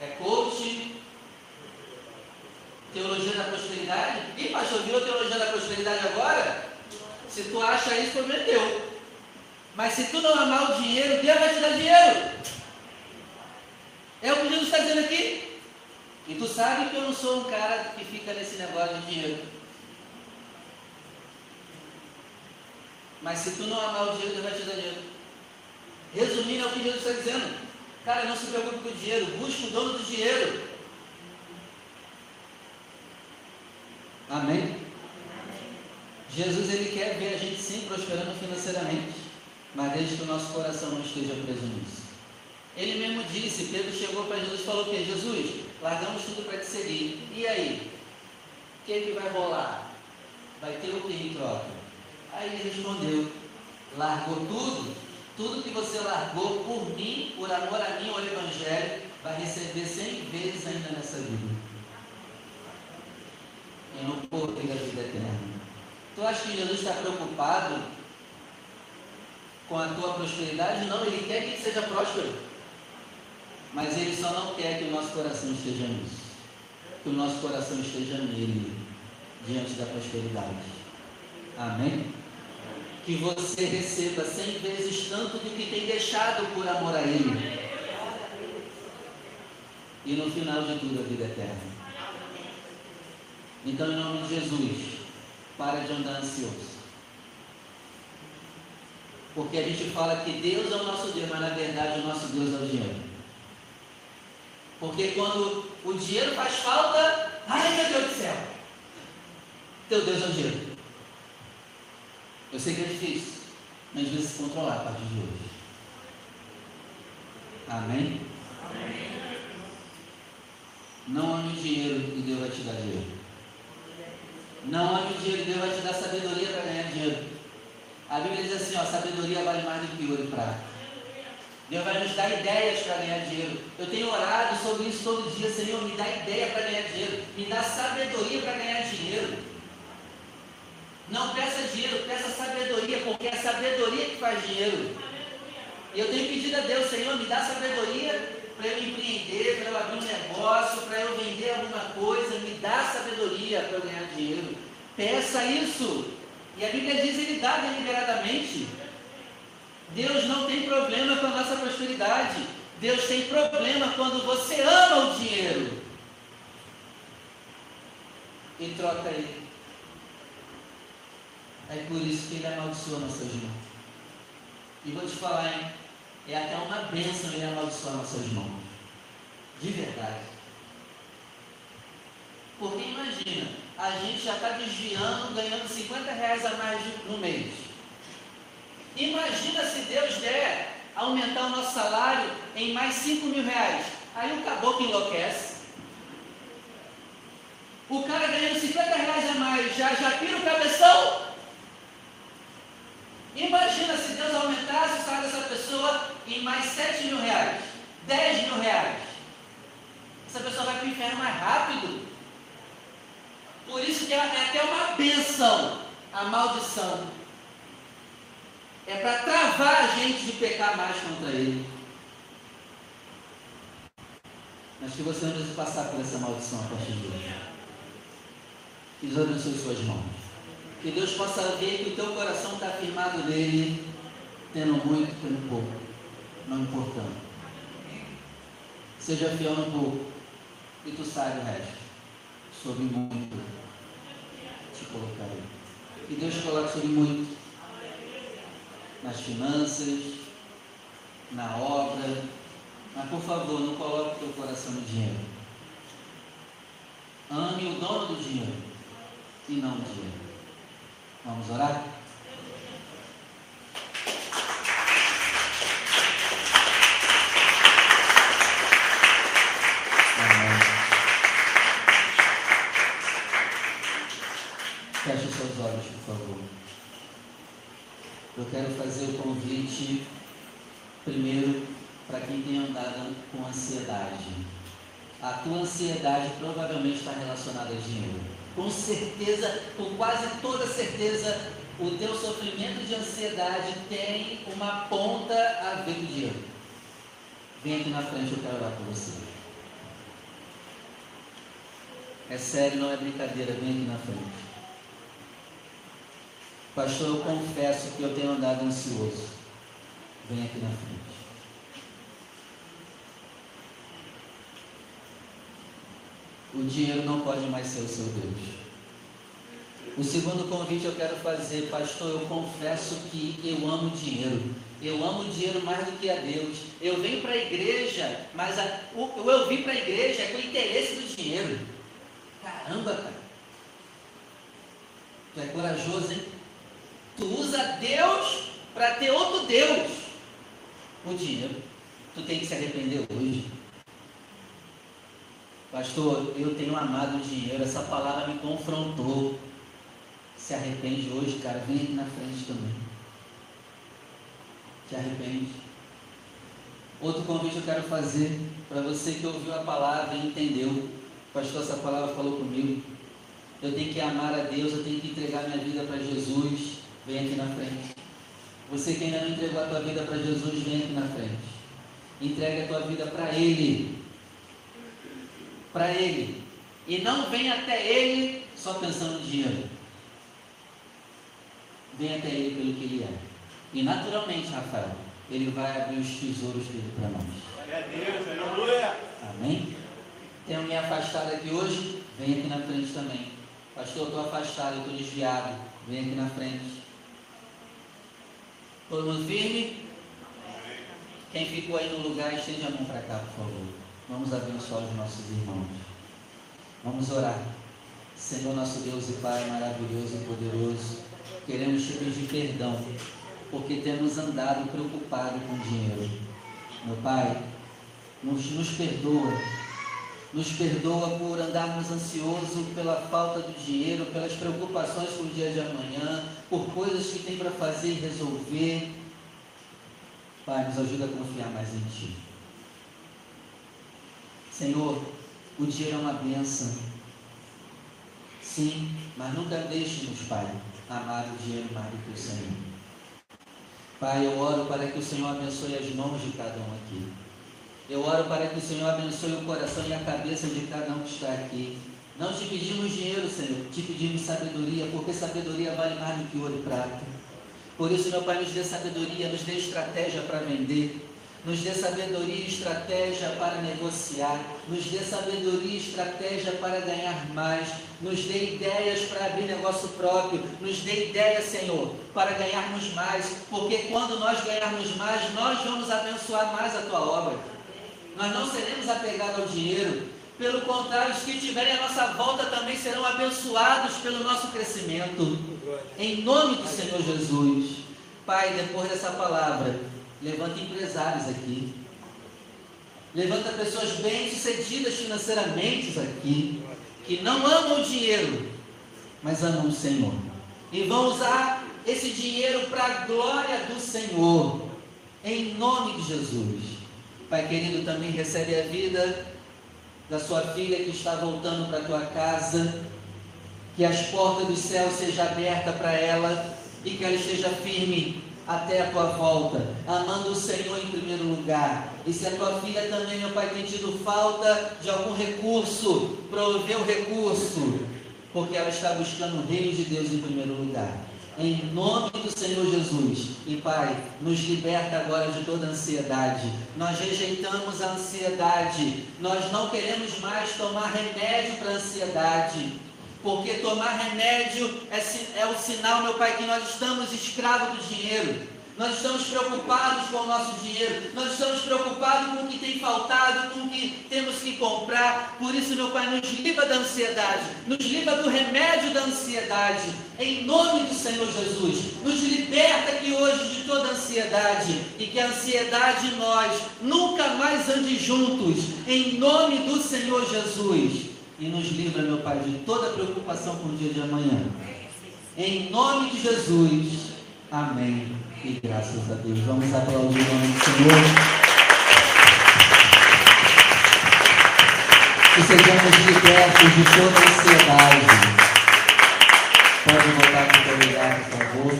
É coach, teologia da prosperidade. E pastor, virou teologia da prosperidade agora? Se tu acha isso, prometeu. Mas se tu não amar o dinheiro, Deus vai te dar dinheiro. É o que Jesus está dizendo aqui. E tu sabe que eu não sou um cara que fica nesse negócio de dinheiro. Mas se tu não amar o dinheiro, Deus vai te dar dinheiro. Resumindo, é o que Jesus está dizendo. Cara, não se preocupe com o dinheiro, busque o dono do dinheiro. Amém? Jesus ele quer ver a gente sim prosperando financeiramente, mas desde que o nosso coração não esteja preso nisso. Ele mesmo disse, Pedro chegou para Jesus e falou que Jesus, largamos tudo para te seguir. E aí? O que, é que vai rolar? Vai ter o que em troca? Aí ele respondeu: largou tudo, tudo que você largou por mim, por amor a mim, o Evangelho, vai receber cem vezes ainda nessa vida. E no poder da vida eterna. Tu acha que Jesus está preocupado com a tua prosperidade? Não, ele quer que seja próspero. Mas ele só não quer que o nosso coração esteja nisso. Que o nosso coração esteja nele, diante da prosperidade. Amém? Que você receba cem vezes tanto do que tem deixado por amor a Ele. E no final de tudo, a vida eterna. Então, em nome de Jesus, para de andar ansioso. Porque a gente fala que Deus é o nosso Deus, mas na verdade o nosso Deus é o dinheiro. Porque quando o dinheiro faz falta, ai meu Deus do céu, teu Deus é o dinheiro. Eu sei que é difícil, mas às vezes se controlar a partir de hoje. Amém? Amém? Não ame o dinheiro e Deus vai te dar dinheiro. Não ame o dinheiro Deus vai te dar sabedoria para ganhar dinheiro. A Bíblia diz assim, ó, sabedoria vale mais do que ouro e prata. Deus vai nos dar ideias para ganhar dinheiro. Eu tenho orado sobre isso todo dia, Senhor, me dá ideia para ganhar dinheiro, me dá sabedoria para ganhar dinheiro. Não peça dinheiro, peça sabedoria, porque é a sabedoria que faz dinheiro. E eu tenho pedido a Deus, Senhor, me dá sabedoria para eu empreender, para eu abrir um negócio, para eu vender alguma coisa, me dá sabedoria para eu ganhar dinheiro. Peça isso. E a Bíblia diz, ele dá deliberadamente. Deus não tem problema com a nossa prosperidade. Deus tem problema quando você ama o dinheiro. E troca ele é por isso que ele amaldiçoa nossas mãos. E vou te falar, hein? É até uma bênção ele amaldiçoar nossas mãos. De verdade. Porque imagina, a gente já está desviando, ganhando 50 reais a mais no mês. Imagina se Deus der aumentar o nosso salário em mais 5 mil reais. Aí o caboclo enlouquece. O cara ganhando 50 reais a mais já, já pira o cabeção. Imagina se Deus aumentasse o salário dessa pessoa em mais 7 mil reais, 10 mil reais. Essa pessoa vai para o inferno mais rápido. Por isso que é até uma benção a maldição. É para travar a gente de pecar mais contra ele. Mas que você não precisa passar por essa maldição a partir de hoje. Que Deus abençoe suas mãos. Que Deus possa ver que o teu coração está firmado nele, tendo muito, tendo pouco, não importando. Seja fiel no pouco e tu sai o resto, sobre muito te colocarei. Que Deus coloque sobre muito. Nas finanças, na obra. Mas por favor, não coloque o teu coração no dinheiro. Ame o dono do dinheiro e não o dinheiro. Vamos orar? Feche seus olhos, por favor. Eu quero fazer o convite, primeiro, para quem tem andado com ansiedade. A tua ansiedade provavelmente está relacionada a dinheiro. Com certeza, com quase toda certeza, o teu sofrimento de ansiedade tem uma ponta a ver com dinheiro. Vem aqui na frente, eu quero orar por você. É sério, não é brincadeira, vem aqui na frente. Pastor, eu confesso que eu tenho andado ansioso. Vem aqui na frente. O dinheiro não pode mais ser o seu Deus. O segundo convite eu quero fazer, pastor, eu confesso que eu amo dinheiro. Eu amo dinheiro mais do que a Deus. Eu venho para a igreja, mas a, o, eu vim para a igreja é com o interesse do dinheiro. Caramba, cara. Tu é corajoso, hein? Tu usa Deus para ter outro Deus. O dinheiro. Tu tem que se arrepender hoje. Pastor, eu tenho amado o dinheiro, essa palavra me confrontou. Se arrepende hoje, cara, vem aqui na frente também. Se arrepende. Outro convite eu quero fazer para você que ouviu a palavra e entendeu. Pastor, essa palavra falou comigo. Eu tenho que amar a Deus, eu tenho que entregar minha vida para Jesus. Vem aqui na frente. Você que ainda não entregou a tua vida para Jesus, vem aqui na frente. Entrega a tua vida para Ele. Para Ele. E não vem até Ele só pensando no dinheiro. Vem até Ele pelo que Ele é. E naturalmente, Rafael, Ele vai abrir os tesouros dele para nós. Glória a Deus, aleluia. Amém? Tem alguém afastado aqui hoje? Vem aqui na frente também. Pastor, eu estou afastado, eu estou desviado. Vem aqui na frente. Todo mundo firme? Quem ficou aí no lugar, estende a mão para cá, por favor. Vamos abençoar os nossos irmãos. Vamos orar. Senhor, nosso Deus e Pai maravilhoso e poderoso, queremos te pedir perdão, porque temos andado preocupado com dinheiro. Meu Pai, nos, nos perdoa. Nos perdoa por andarmos ansiosos pela falta do dinheiro, pelas preocupações com o dia de amanhã, por coisas que tem para fazer e resolver. Pai, nos ajuda a confiar mais em Ti. Senhor, o dinheiro é uma bênção. Sim, mas nunca deixe-nos, Pai, amar o dinheiro mais do que o Senhor. Pai, eu oro para que o Senhor abençoe as mãos de cada um aqui. Eu oro para que o Senhor abençoe o coração e a cabeça de cada um que está aqui. Não te pedimos dinheiro, Senhor, te pedimos sabedoria, porque sabedoria vale mais do que ouro e prata. Por isso, meu Pai, nos dê sabedoria, nos dê estratégia para vender, nos dê sabedoria e estratégia para negociar, nos dê sabedoria e estratégia para ganhar mais, nos dê ideias para abrir negócio próprio, nos dê ideias, Senhor, para ganharmos mais, porque quando nós ganharmos mais, nós vamos abençoar mais a tua obra. Nós não seremos apegados ao dinheiro, pelo contrário, os que tiverem a nossa volta também serão abençoados pelo nosso crescimento. Em nome do Senhor Jesus. Pai, depois dessa palavra, levanta empresários aqui. Levanta pessoas bem-sucedidas financeiramente aqui, que não amam o dinheiro, mas amam o Senhor. E vão usar esse dinheiro para a glória do Senhor. Em nome de Jesus. Pai querido, também recebe a vida da sua filha que está voltando para a tua casa, que as portas do céu sejam abertas para ela e que ela esteja firme até a tua volta, amando o Senhor em primeiro lugar. E se a tua filha também, meu Pai, tem tido falta de algum recurso, prover o recurso, porque ela está buscando o reino de Deus em primeiro lugar. Em nome do Senhor Jesus. E Pai, nos liberta agora de toda ansiedade. Nós rejeitamos a ansiedade. Nós não queremos mais tomar remédio para a ansiedade. Porque tomar remédio é, é o sinal, meu Pai, que nós estamos escravos do dinheiro. Nós estamos preocupados com o nosso dinheiro, nós estamos preocupados com o que tem faltado, com o que temos que comprar. Por isso, meu Pai, nos livra da ansiedade, nos livra do remédio da ansiedade, em nome do Senhor Jesus. Nos liberta aqui hoje de toda ansiedade e que a ansiedade e nós nunca mais ande juntos, em nome do Senhor Jesus. E nos livra, meu Pai, de toda preocupação com o dia de amanhã. Em nome de Jesus. Amém. E graças a Deus. Vamos aplaudir o nome do Senhor. Que sejamos libertos de toda ansiedade. Pode voltar para o lugar, por favor.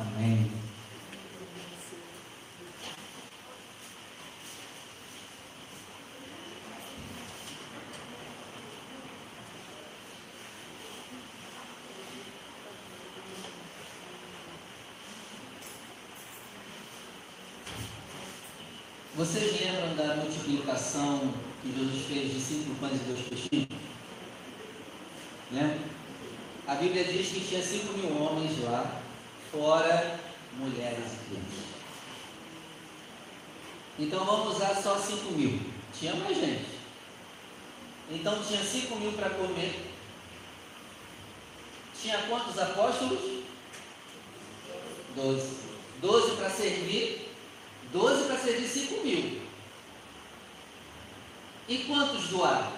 Amém. Vocês lembram da multiplicação que Jesus fez de cinco pães e dois peixinhos? Né? A Bíblia diz que tinha cinco mil homens lá, fora mulheres e crianças. Então vamos usar só cinco mil. Tinha mais gente. Então tinha cinco mil para comer. Tinha quantos apóstolos? Doze. Doze para servir 12 para servir 5 mil. E quantos doaram?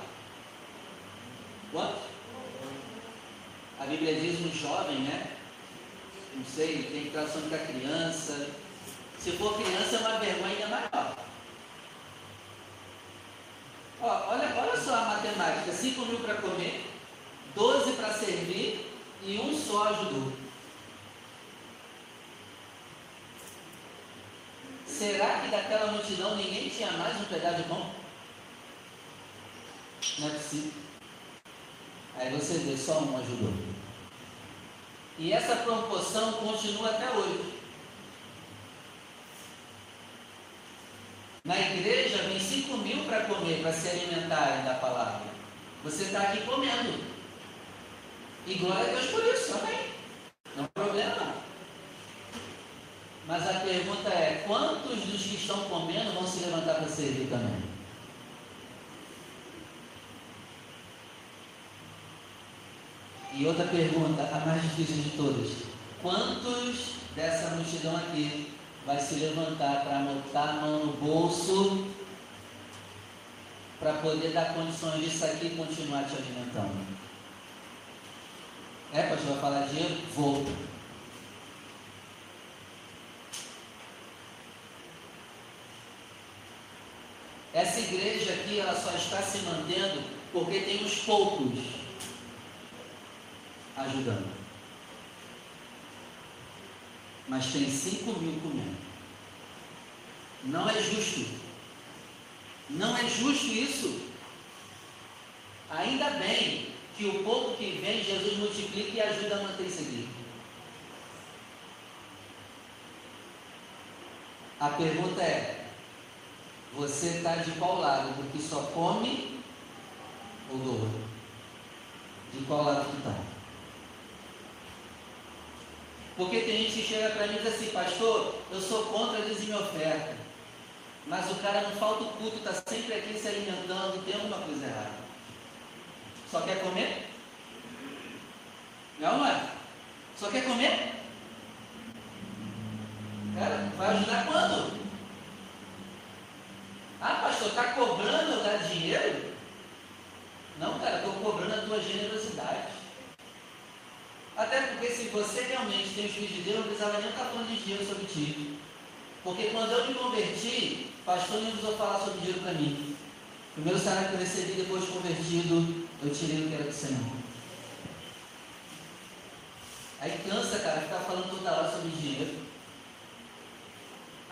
Quantos? A Bíblia diz um jovem, né? Não sei, tem tradução para criança. Se for criança, é uma vergonha ainda maior. Ó, olha, olha só a matemática: 5 mil para comer, 12 para servir e um só ajudou. Será que daquela multidão ninguém tinha mais um pedaço de pão? Não é possível. Aí você vê, só um ajudou. E essa proporção continua até hoje. Na igreja vem 5 mil para comer, para se alimentarem da palavra. Você está aqui comendo. E glória a Deus por isso, amém. Não é problema não. Mas a pergunta é: quantos dos que estão comendo vão se levantar para servir também? E outra pergunta, a mais difícil de todas: quantos dessa multidão aqui vai se levantar para botar a mão no bolso para poder dar condições disso aqui e continuar te alimentando? É, pastor, vai falar dinheiro? Vou. Essa igreja aqui, ela só está se mantendo porque tem uns poucos ajudando. Mas tem 5 mil comendo. Não é justo. Não é justo isso. Ainda bem que o pouco que vem, Jesus multiplica e ajuda a manter isso aqui. A pergunta é: você está de qual lado? Do que só come ou do outro? De qual lado que está? Porque tem gente que chega para mim e diz assim, pastor, eu sou contra a dizime oferta. Mas o cara não falta o culto, está sempre aqui se alimentando tem alguma coisa errada. Só quer comer? Não, não é? Só quer comer? Cara, vai ajudar quando? Ah, pastor, está cobrando eu dar dinheiro? Não, cara, estou cobrando a tua generosidade. Até porque se você realmente tem os filhos de Deus, não precisava nem estar falando de dinheiro sobre ti. Porque quando eu me converti, pastor não precisou falar sobre dinheiro para mim. Primeiro salário que eu recebi depois de convertido, eu tirei o que era do Senhor. Aí cansa, cara, ficar falando toda hora sobre dinheiro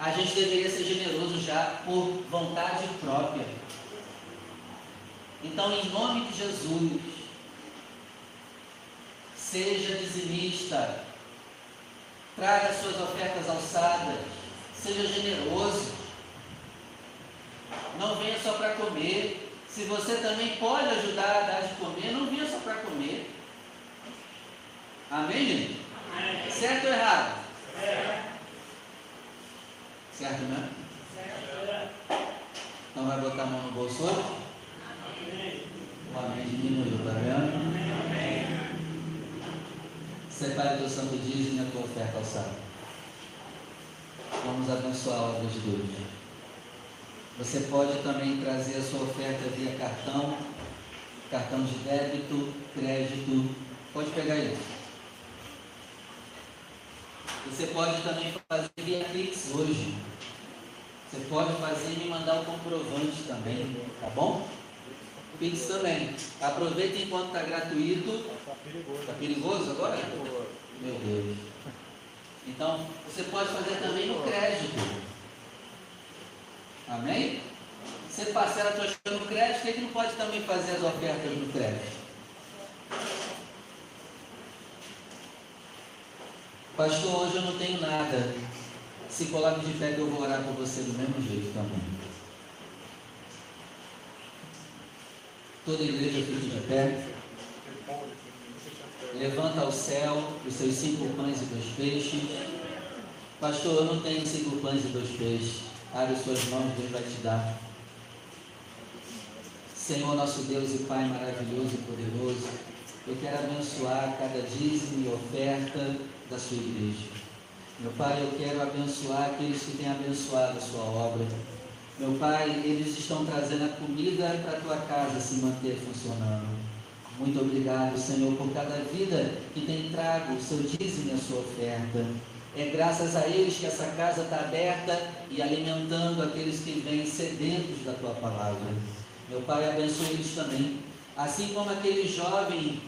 a gente deveria ser generoso já por vontade própria. Então, em nome de Jesus, seja dizimista, traga suas ofertas alçadas, seja generoso. Não venha só para comer, Se você também pode ajudar a dar de comer, não vinha só para comer. Amém, gente? Amém. Certo ou errado? Certo. Certo, né? Certo. Então vai botar a mão no bolso hoje? Amém. O amém diminuiu, tá vendo? Amém. Separe teu santo dízimo e a tua oferta ao sábado. Vamos abençoar a obra de Deus. Você pode também trazer a sua oferta via cartão, cartão de débito, crédito. Pode pegar isso. Você pode também fazer via Pix hoje. Você pode fazer e me mandar o comprovante também, tá bom? Pix também. Aproveita enquanto está gratuito. Está perigoso agora? Meu Deus. Então, você pode fazer também no crédito. Amém? Você parcela a tua no crédito, que não pode também fazer as ofertas no crédito? Pastor, hoje eu não tenho nada. Se coloque de pé que eu vou orar por você do mesmo jeito também. Toda igreja fica de pé. Levanta ao céu os seus cinco pães e dois peixes. Pastor, eu não tenho cinco pães e dois peixes. Abre suas mãos, Deus vai te dar. Senhor, nosso Deus e Pai maravilhoso e poderoso, eu quero abençoar cada dízimo e oferta da sua igreja. Meu Pai, eu quero abençoar aqueles que têm abençoado a sua obra. Meu Pai, eles estão trazendo a comida para a tua casa se manter funcionando. Muito obrigado, Senhor, por cada vida que tem trago o seu dízimo e a sua oferta. É graças a eles que essa casa está aberta e alimentando aqueles que vêm sedentos da tua palavra. Meu Pai, abençoe eles também. Assim como aquele jovem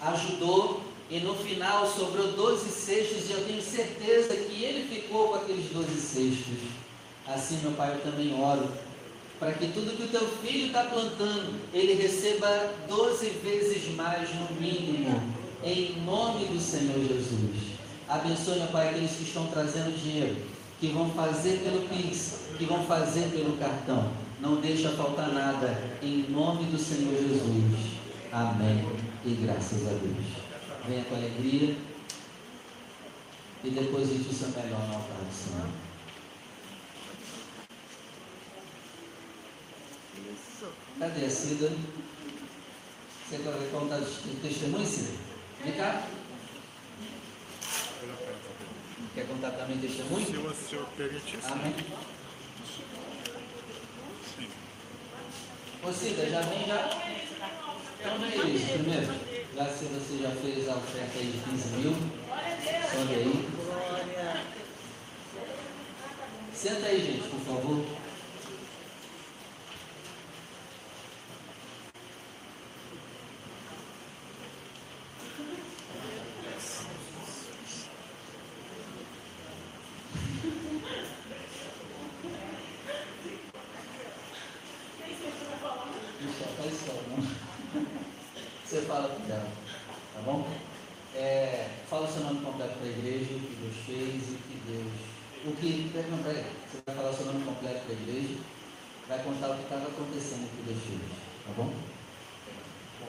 ajudou e no final sobrou 12 cestos, e eu tenho certeza que ele ficou com aqueles 12 cestos. Assim, meu Pai, eu também oro para que tudo que o teu filho está plantando, ele receba 12 vezes mais no mínimo, em nome do Senhor Jesus. Abençoe, meu Pai, aqueles que estão trazendo dinheiro, que vão fazer pelo Pix, que vão fazer pelo cartão. Não deixa faltar nada, em nome do Senhor Jesus. Amém. E graças a Deus. Venha com alegria. E depois isso é melhor no altar do Senhor. Cadê a Cida? Você quer contar testemunho, Cida? Vem cá. Quer contar também testemunho? Se o senhor permitir. Amém. Sim. Ô Cida, já vem já? Então isso primeiro. Já se você já fez a oferta aí de 15 mil. Sobe aí. Senta aí, gente, por favor. contar o que estava acontecendo com o filhos, tá bom? Bom,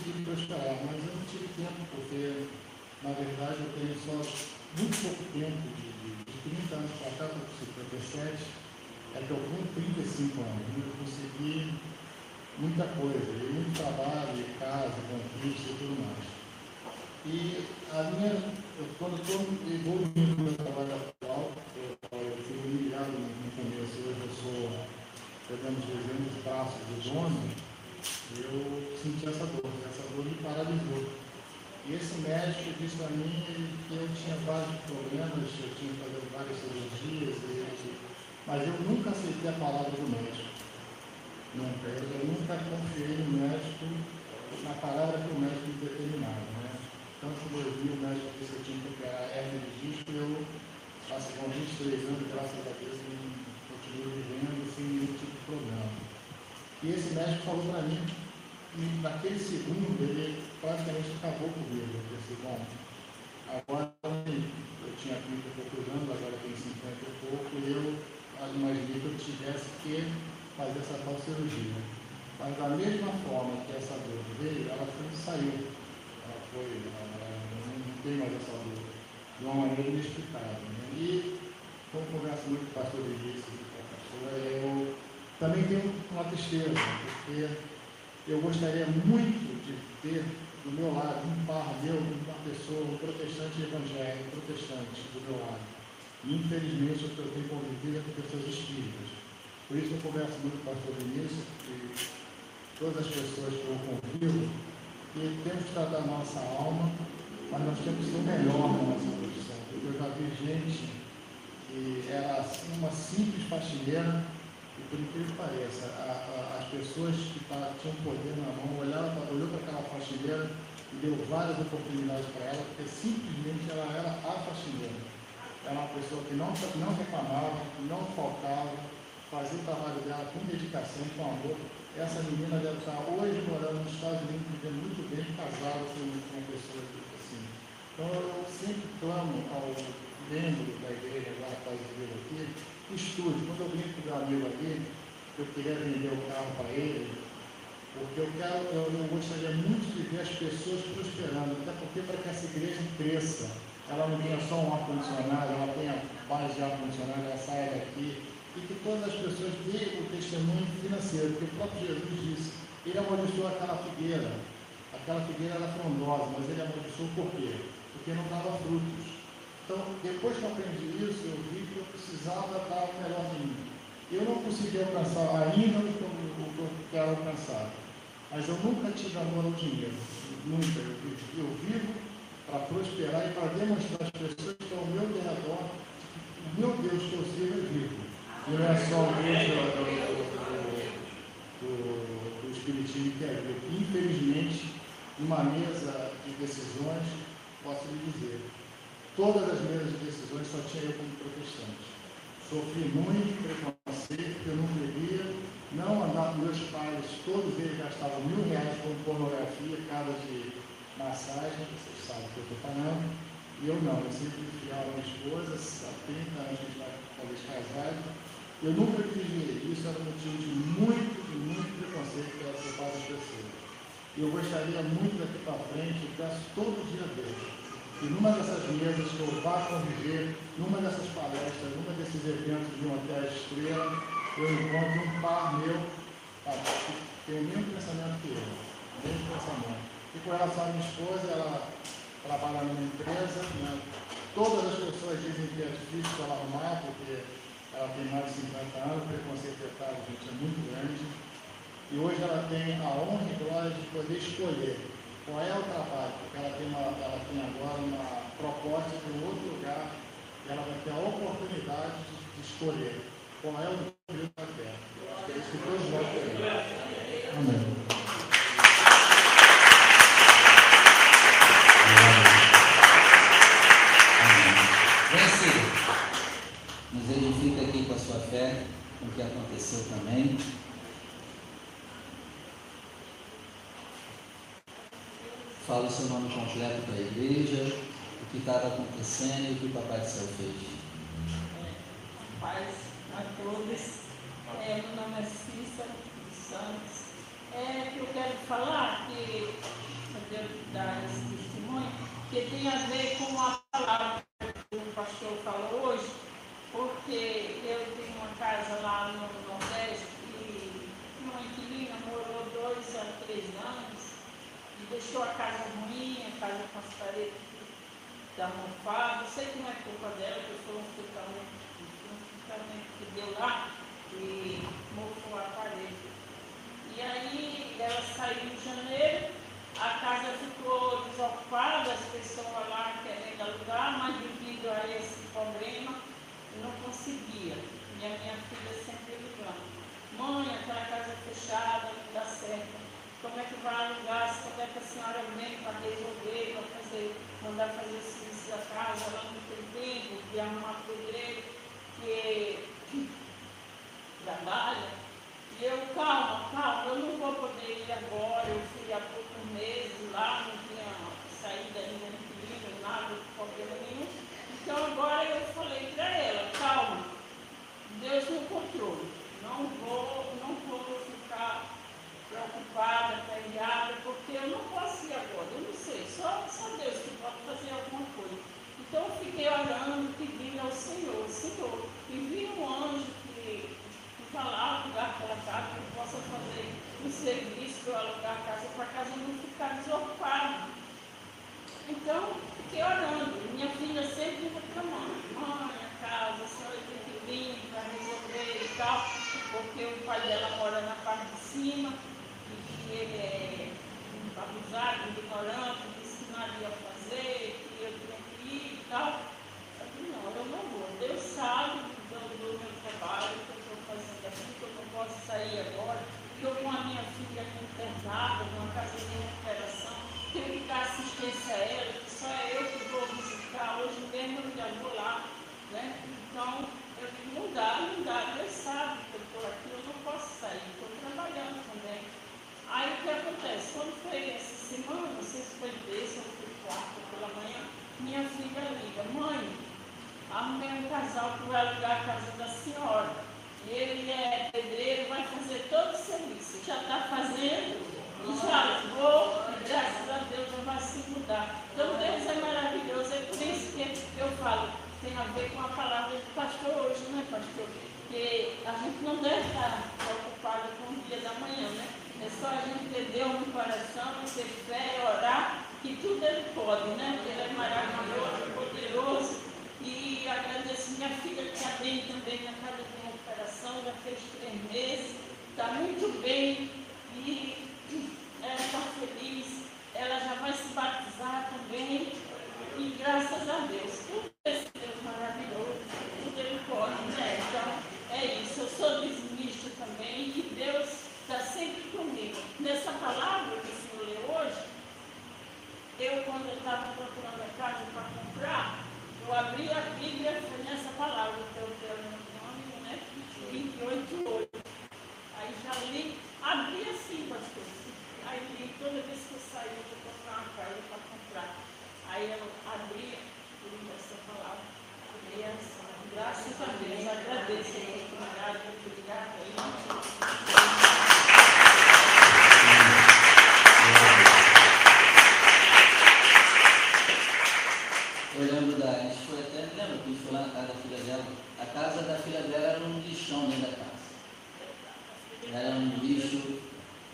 eu consegui prosperar, mas eu não tive tempo, porque na verdade eu tenho só muito pouco tempo, de, de, de 30 anos para cá, para 57, é que eu tenho 35 anos, e eu consegui muita coisa, e muito trabalho, casa, conquista e tudo mais. E a minha, eu, quando estou envolvido no meu trabalho atual, eu, eu fui humilhado no começo, hoje eu sou, pegamos desenhos de braços de dono, eu senti essa dor, essa dor me paralisou. E esse médico disse para mim que eu tinha vários problemas, eu tinha fazer várias cirurgias, mas eu nunca aceitei a palavra do médico. Nunca. Eu, eu nunca confiei no médico, na palavra que o médico determinava. Né? Tanto que eu vi o médico disse que eu tinha que operar hernia de disco, eu faço com 23 anos, graças a Deus, continuo vivendo sem nenhum tipo de problema. E esse médico falou para mim, e naquele segundo ele praticamente acabou comigo. Eu pensei, bom, agora eu tinha 30 e poucos anos, agora tenho 50 e pouco, e eu imaginei que eu tivesse que fazer essa tal cirurgia. Mas da mesma forma que essa dor veio, ela foi, saiu. Ela foi, ela não tem mais essa dor. De uma maneira inexplicável. Né? E, como muito com o pastor Vinícius e com a pastora, eu também tenho uma tristeza, porque eu gostaria muito de ter do meu lado um par meu, uma pessoa, um protestante evangélico, protestante do meu lado. E, infelizmente, eu tenho convivido com pessoas espíritas por isso eu converso muito com o pastor Vinícius e todas as pessoas que eu convivo, que temos que tratar a nossa alma, mas nós temos que ser melhor na nossa profissão. Porque eu já vi gente que era uma simples faxineira, e por incrível que pareça, a, a, as pessoas que tá, tinham poder na mão olharam, olhou para aquela faxineira e deu várias oportunidades para ela, porque simplesmente ela era a faxineira. Era uma pessoa que não, não reclamava, não faltava, fazer o trabalho dela com dedicação, com amor. Essa menina deve estar hoje morando nos Estados Unidos, vivendo muito bem, casada com uma pessoa assim. Então eu sempre clamo ao membro da igreja, agora quase vir aqui, estude. Quando eu brinco com meu amigo aqui, eu queria vender o carro para ele, porque eu quero, eu, eu gostaria muito de ver as pessoas prosperando, até porque para que essa igreja cresça, ela não tenha só um ar-condicionado, ela tenha base de ar-condicionado, ela saia daqui, e que todas as pessoas deem o testemunho financeiro, porque o próprio Jesus disse, ele amaldiçoou aquela figueira, aquela figueira era frondosa, mas ele amaldiçoou por quê? Porque não dava frutos. Então, depois que eu aprendi isso, eu vi que precisava dar o melhor de mim. Eu não consegui alcançar ainda o que eu, quero alcançar, mas eu nunca tive amor ao dinheiro, nunca. Eu, eu vivo para prosperar e para demonstrar às pessoas que ao meu redor, o meu Deus que eu sirvo é vivo. Não é só o Deus do, do, do, Espiritismo que é vivo. Infelizmente, numa mesa de decisões, posso lhe dizer, todas as mesas de decisões só tinha eu como protestante. Sofri muito preconceito, eu não queria, não andar com meus pais, todos eles gastavam mil reais com pornografia, cada de massagem, vocês sabem o que eu estou falando, e eu não, eu sempre fiava a minha esposa, há 30 anos vai talvez casado, eu nunca quis isso, era motivo de muito, muito preconceito pela parte das pessoas. Eu gostaria muito daqui para frente, eu peço todo dia a Deus, que numa dessas mesas que eu vá conviver, numa dessas palestras, numa desses eventos de uma terra estrela, eu encontre um par meu tá, que tem o mesmo pensamento que eu, o mesmo pensamento. E com relação à minha esposa, ela trabalha numa empresa, né? todas as pessoas dizem que é difícil ela arrumar, porque ela tem mais de 50 anos, o preconceito etário, gente, é muito grande. E hoje ela tem a honra e glória de poder escolher qual é o trabalho, porque ela tem, uma, ela tem agora uma proposta de um outro lugar, e ela vai ter a oportunidade de, escolher qual é o emprego da terra. Acho que é isso que todos nós queremos. Amém. sua fé com o que aconteceu também. Fala o seu nome completo para a igreja, o que estava acontecendo e o que o Papai do Céu fez. Paz a todos. É, meu nome é Cícero Santos. é eu quero falar, que eu dar esse testemunho, que tem a ver com a palavra que o pastor falou hoje, porque eu tenho uma casa lá no Nordeste e uma inquilina morou dois a três anos deixou a casa ruim, a casa com as paredes mofada, sei que não é culpa dela, que foi um fitamento, um fitamento que deu lá e mofou a parede. E aí ela saiu em janeiro, a casa ficou desocupada, as pessoas lá querendo alugar, mas devido a esse problema não conseguia. E a minha filha sempre ligando. Mãe, aquela casa fechada, não dá certo. Como é que vai alugar? Quando é que a senhora vem para resolver, para fazer, mandar fazer o serviço da casa? Ela não tem tempo de arrumar pedreiro, que trabalha. E eu, calma, calma, eu não vou poder ir agora, eu fui há poucos meses lá, não tinha saída ainda no inquilino, nada, problema nenhum. Então agora eu falei para ela, calma, Deus no controle, não vou, não vou ficar preocupada, peleada, porque eu não posso ir agora, eu não sei, só, só Deus que pode fazer alguma coisa. Então eu fiquei orando, pedindo ao Senhor, Senhor, envia um anjo que falar, alugar aquela casa, que eu possa fazer um serviço para alugar a casa, para casa não ficar desocupada. Então,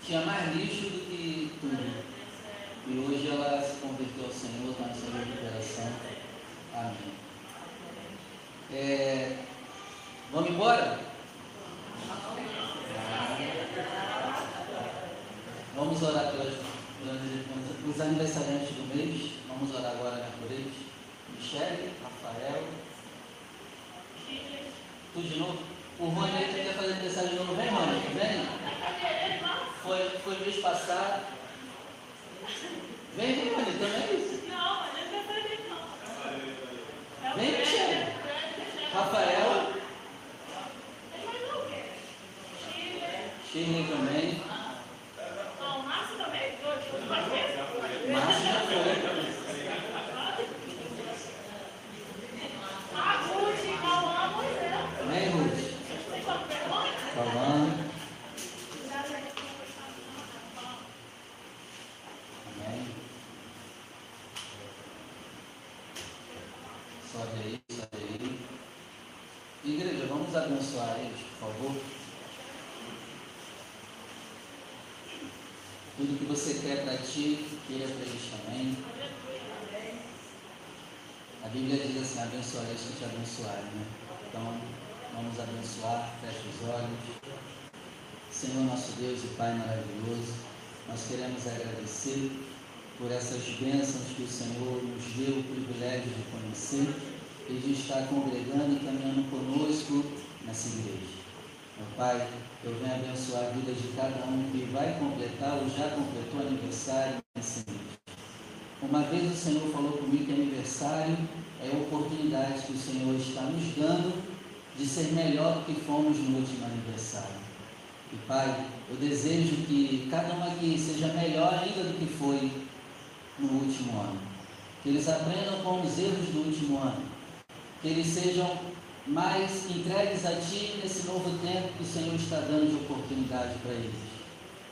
Tinha mais lixo do que tudo. E hoje ela se converteu ao Senhor, está na sua recuperação. Amém. É, vamos embora? Vamos orar pelas, pelos aniversariantes do mês. Vamos orar agora né, por eles. Michele, Rafael. Tu de novo? O Rony quer fazer aniversário de novo. Vem, Rony, vem. Foi, foi mês passado. Vem, vem, Rony, também é isso. Não, mas não fazer não. Vem, Michele. Rafael. Shirley também. Não, o Márcio também, dois, duas vezes. Márcio já foi. Ah, Ruth, Cauã, Moisés. Vem, Ruth. Você comprou? Falando. Sobe aí, sobe aí. Igreja, vamos abençoar eles, por favor. Tudo que você quer para ti, queira para eles também. A Bíblia diz assim, abençoarei os que te abençoarem, né? Então, vamos abençoar, fecha os olhos. Senhor nosso Deus e Pai maravilhoso, nós queremos agradecer por essas bênçãos que o Senhor nos deu o privilégio de conhecer e de estar congregando e caminhando conosco nessa igreja. Meu Pai, eu venho abençoar a vida de cada um que vai completar ou já completou aniversário nesse mês. Uma vez o Senhor falou comigo que aniversário é a oportunidade que o Senhor está nos dando de ser melhor do que fomos no último aniversário. E Pai, eu desejo que cada um aqui seja melhor ainda do que foi no último ano. Que eles aprendam com os erros do último ano. Que eles sejam mais entregues a Ti nesse novo tempo que o Senhor está dando de oportunidade para eles.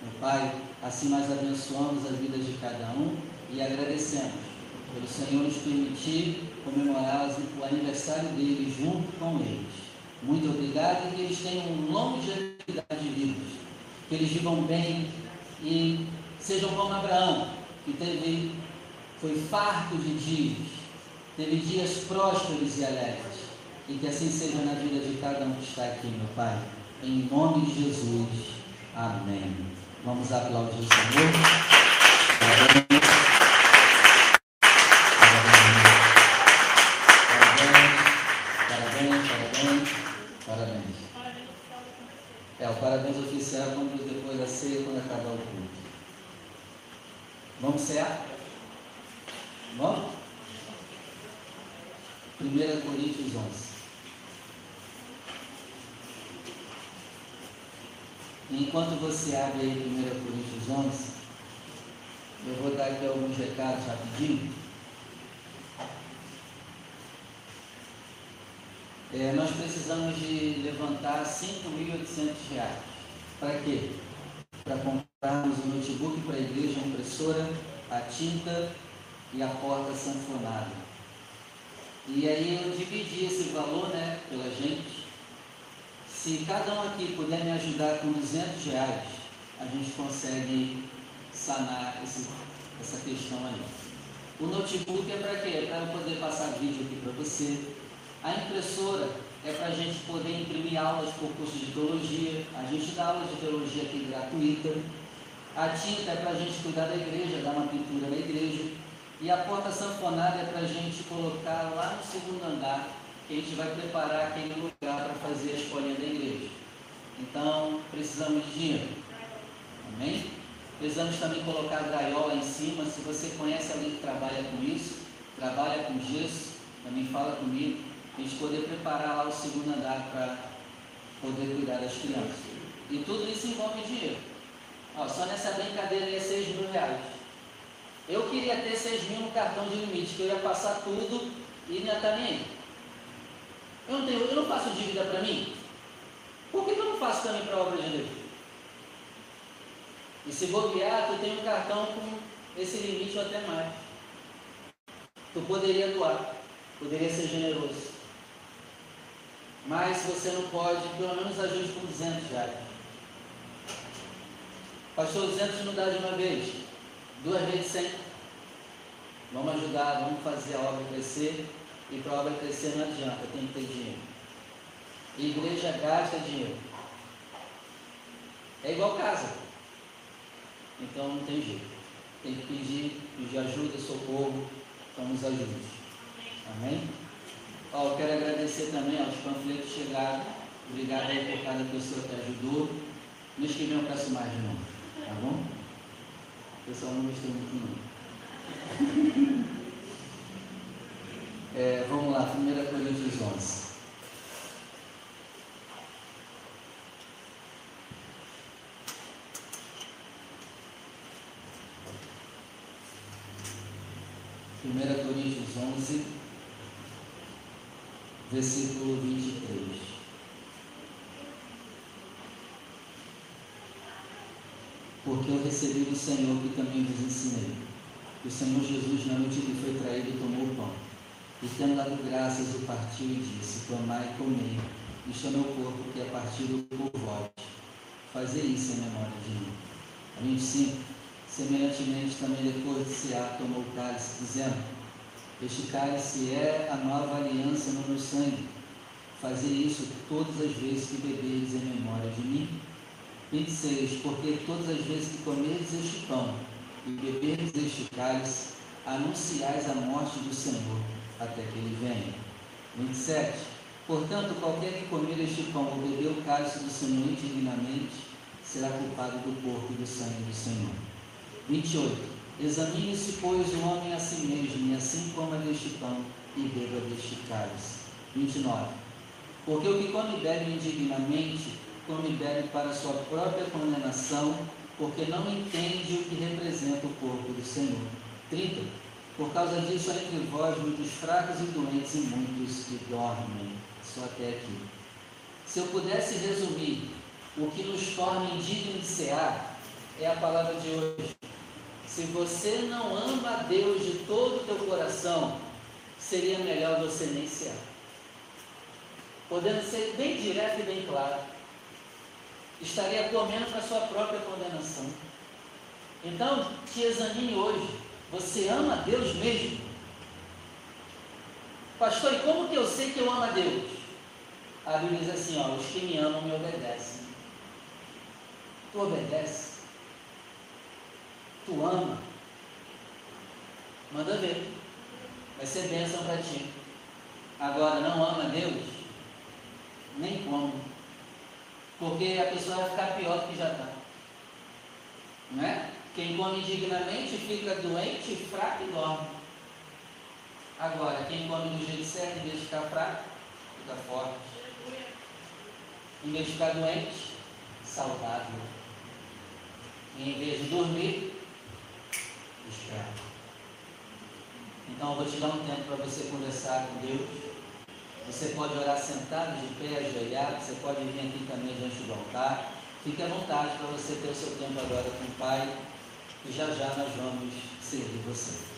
Meu Pai, assim nós abençoamos a vida de cada um e agradecemos pelo Senhor nos permitir comemorar o aniversário deles junto com eles. Muito obrigado e que eles tenham um longevidade de vida. Que eles vivam bem e sejam como Abraão, que teve, foi farto de dias, teve dias prósperos e alegres. E que assim seja na vida de cada um que está aqui, meu Pai. Em nome de Jesus. Amém. Vamos aplaudir o Senhor. Parabéns. Parabéns, parabéns, parabéns. É, o parabéns oficial vamos depois da ceia, quando acabar o culto. Vamos cear? Vamos? 1 Coríntios 11. Enquanto você abre aí 1 Coríntios 11, eu vou dar aqui alguns recados rapidinho. É, nós precisamos de levantar 5.800 reais. Para quê? Para comprarmos um notebook para a igreja, a impressora, a tinta e a porta sanfonada. E aí eu dividi esse valor né, pela gente. Se cada um aqui puder me ajudar com 200 reais, a gente consegue sanar esse, essa questão aí. O notebook é para quê? É para eu poder passar vídeo aqui para você. A impressora é para a gente poder imprimir aulas por curso de teologia. A gente dá aulas de teologia aqui gratuita. A tinta é para a gente cuidar da igreja, dar uma pintura na igreja. E a porta sanfonada é para a gente colocar lá no segundo andar, que a gente vai preparar aquele lugar para fazer a escolinha da igreja. Então, precisamos de dinheiro. Amém? Precisamos também colocar a gaiola em cima. Se você conhece alguém que trabalha com isso, trabalha com gesso, também fala comigo. A gente poder preparar lá o segundo andar para poder cuidar das crianças. E tudo isso envolve dinheiro. Ó, só nessa brincadeira é 6 mil reais. Eu queria ter 6 mil no cartão de limite, que eu ia passar tudo e não ia estar nem aí. Eu não, tenho, eu não faço dívida para mim? Por que, que eu não faço também para a obra de Deus? E se bobear, tu tem um cartão com esse limite ou até mais. Tu poderia doar, poderia ser generoso. Mas você não pode, pelo menos ajude com 200 reais. Pastor, 200 não dá de uma vez. Duas vezes 100. Vamos ajudar, vamos fazer a obra crescer. E para a obra crescer não adianta, tem que ter dinheiro. igreja gasta dinheiro. É igual casa. Então não tem jeito. Tem que pedir, pedir ajuda, socorro. Então nos ajude. Amém? Ó, eu quero agradecer também aos panfletos chegados. Obrigado aí por cada pessoa que ajudou. Que vem eu peço mais de novo. Tá bom? O pessoal não gostou muito não. É, vamos lá, 1 Coríntios 11. Primeira Coríntios 11, versículo 23. Porque eu recebi do Senhor que também vos ensinei. O Senhor Jesus, na noite que foi traído, tomou o pão. E tendo dado graças, o partiu e disse: Tomai e comei, isto é meu corpo que é partido por vós. Fazer isso em memória de mim. A 25. Semelhantemente, também depois de cear, tomou o cálice, dizendo: Este cálice é a nova aliança no meu sangue. Fazer isso todas as vezes que beberes em memória de mim. 26. Porque todas as vezes que comeres este pão e beberes este cálice, anunciais a morte do Senhor até que ele venha. 27. Portanto, qualquer que comer este pão ou beber o cálice do Senhor indignamente, será culpado do corpo e do sangue do Senhor. 28. Examine-se, pois, o homem a si mesmo, e assim coma deste pão e beba deste cálice. 29. Porque o que come e bebe indignamente, come e bebe para sua própria condenação, porque não entende o que representa o corpo do Senhor. 30. Por causa disso entre vós muitos fracos e doentes e muitos que dormem. Só até aqui. Se eu pudesse resumir o que nos torna indignos de cear, é a palavra de hoje. Se você não ama a Deus de todo o teu coração, seria melhor você nem cear. Podendo ser bem direto e bem claro. Estaria comendo para a sua própria condenação. Então, te examine hoje. Você ama Deus mesmo? Pastor, e como que eu sei que eu amo a Deus? A Bíblia diz assim, ó, os que me amam me obedecem. Tu obedece? Tu ama? Manda ver. Vai ser bênção para ti. Agora, não ama Deus? Nem como. Porque a pessoa vai ficar pior do que já está. Não é? Quem come indignamente fica doente, fraco e dorme. Agora, quem come do jeito certo, em vez de ficar fraco, fica forte. Em vez de ficar doente, saudável. E em vez de dormir, desperta. Então eu vou te dar um tempo para você conversar com Deus. Você pode orar sentado, de pé, ajoelhado. Você pode vir aqui também diante do altar. Fique à vontade para você ter o seu tempo agora com o Pai e já já nós vamos servir você.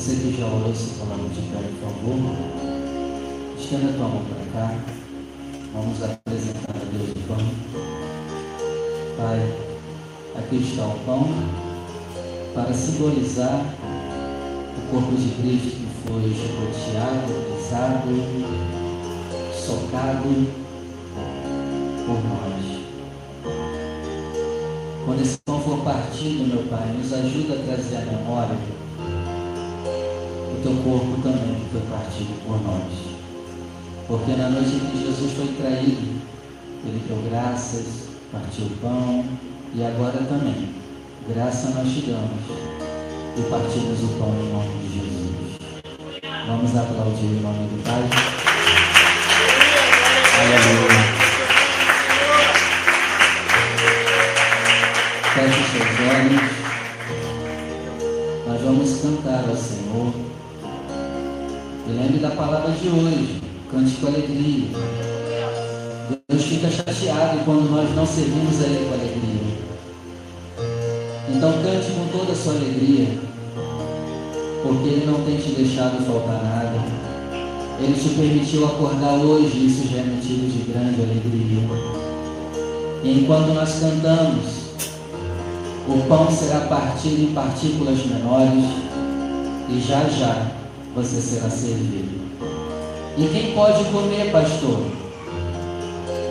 Você que já orou se falando de pé, por favor, estenda a tua mão para cá. Vamos apresentar a Deus o pão. Pai, aqui está o pão para simbolizar o corpo de Cristo que foi chicoteado, pisado, socado por nós. Quando esse pão for partido, meu Pai, nos ajuda a trazer a memória teu corpo também foi partido por nós. Porque na noite em que Jesus foi traído, ele deu graças, partiu o pão e agora também. Graça nós te damos e partimos o pão em nome de Jesus. Vamos aplaudir em nome do Pai. Aleluia. Feche os seus olhos. Lembre da palavra de hoje. Cante com alegria. Deus fica chateado quando nós não servimos a Ele com alegria. Então cante com toda a sua alegria, porque Ele não tem te deixado faltar nada. Ele te permitiu acordar hoje, isso já é motivo de grande alegria. E enquanto nós cantamos, o pão será partido em partículas menores, e já já você será servido. E quem pode comer, pastor?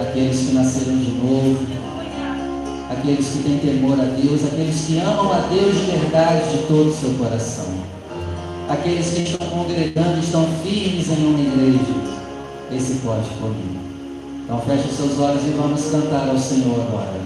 Aqueles que nasceram de novo, aqueles que têm temor a Deus, aqueles que amam a Deus de verdade de todo o seu coração, aqueles que estão congregando, estão firmes em uma igreja. Esse pode comer. Então feche seus olhos e vamos cantar ao Senhor agora.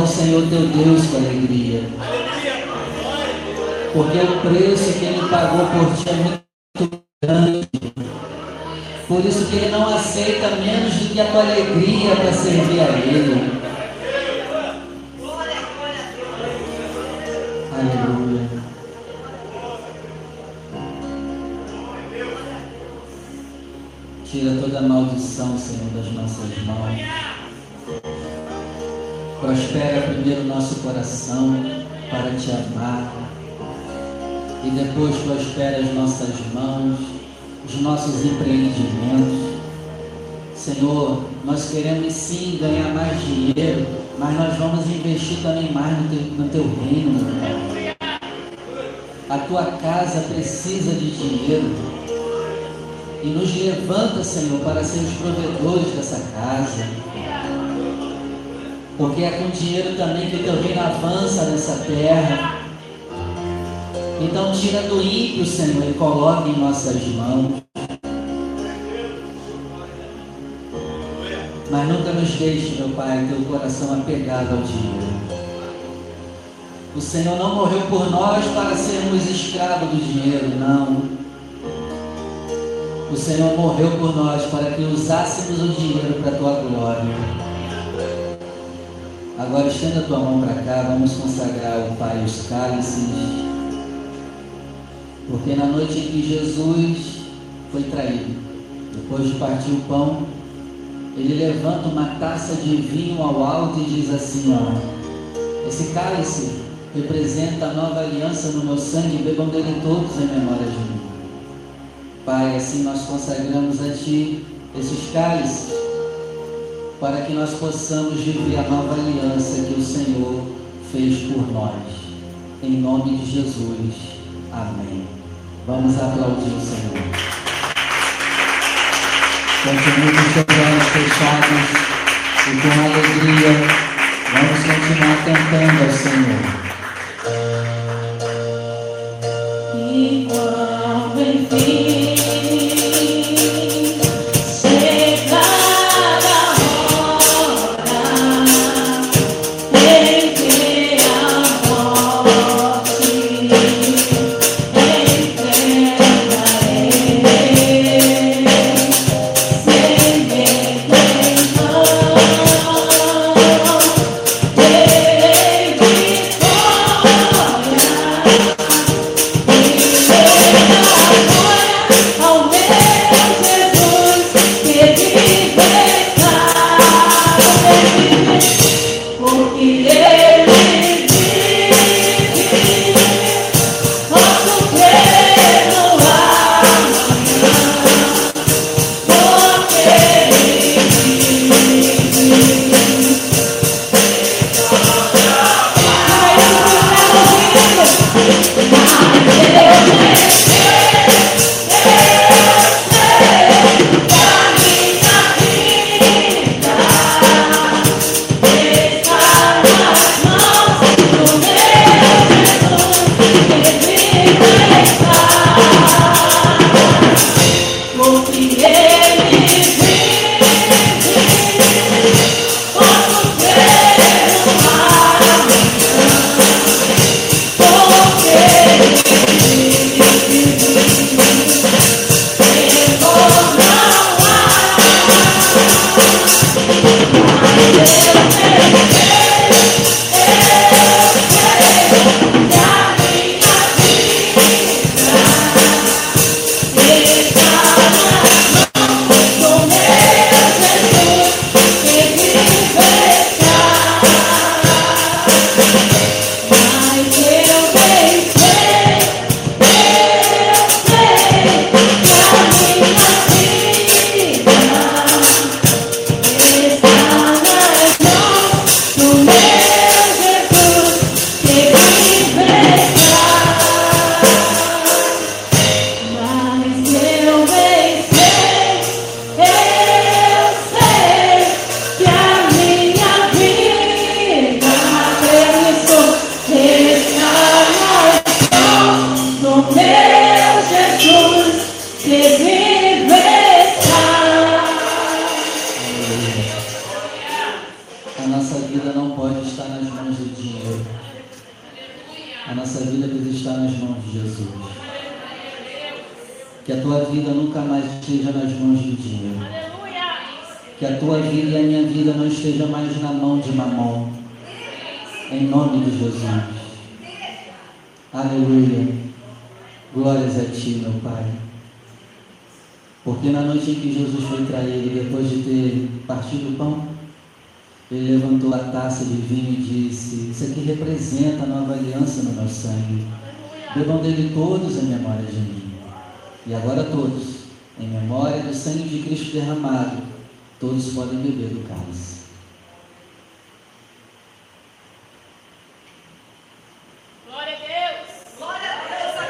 Ao Senhor teu Deus com alegria. Porque o preço que Ele pagou por ti é muito grande. Por isso que Ele não aceita menos do que a tua alegria para servir a Ele. E depois prospera as nossas mãos, os nossos empreendimentos. Senhor, nós queremos sim ganhar mais dinheiro, mas nós vamos investir também mais no teu, no teu reino. A tua casa precisa de dinheiro e nos levanta, Senhor, para ser os provedores dessa casa. Porque é com dinheiro também que o teu reino avança nessa terra. Então tira do ímpio, Senhor, e coloca em nossas mãos. Mas nunca nos deixe, meu Pai, teu coração apegado ao dinheiro. O Senhor não morreu por nós para sermos escravos do dinheiro, não. O Senhor morreu por nós para que usássemos o dinheiro para a tua glória. Agora estenda a tua mão para cá, vamos consagrar ao Pai os cálices. Porque na noite em que Jesus foi traído, depois de partir o pão, ele levanta uma taça de vinho ao alto e diz assim: ó, esse cálice representa a nova aliança no meu sangue, bebam dele todos em memória de mim. Pai, assim nós consagramos a Ti esses cálices, para que nós possamos viver a nova aliança que o Senhor fez por nós. Em nome de Jesus. Amém. Vamos aplaudir o Senhor. Continue com seus olhos fechados e com alegria vamos continuar cantando ao Senhor.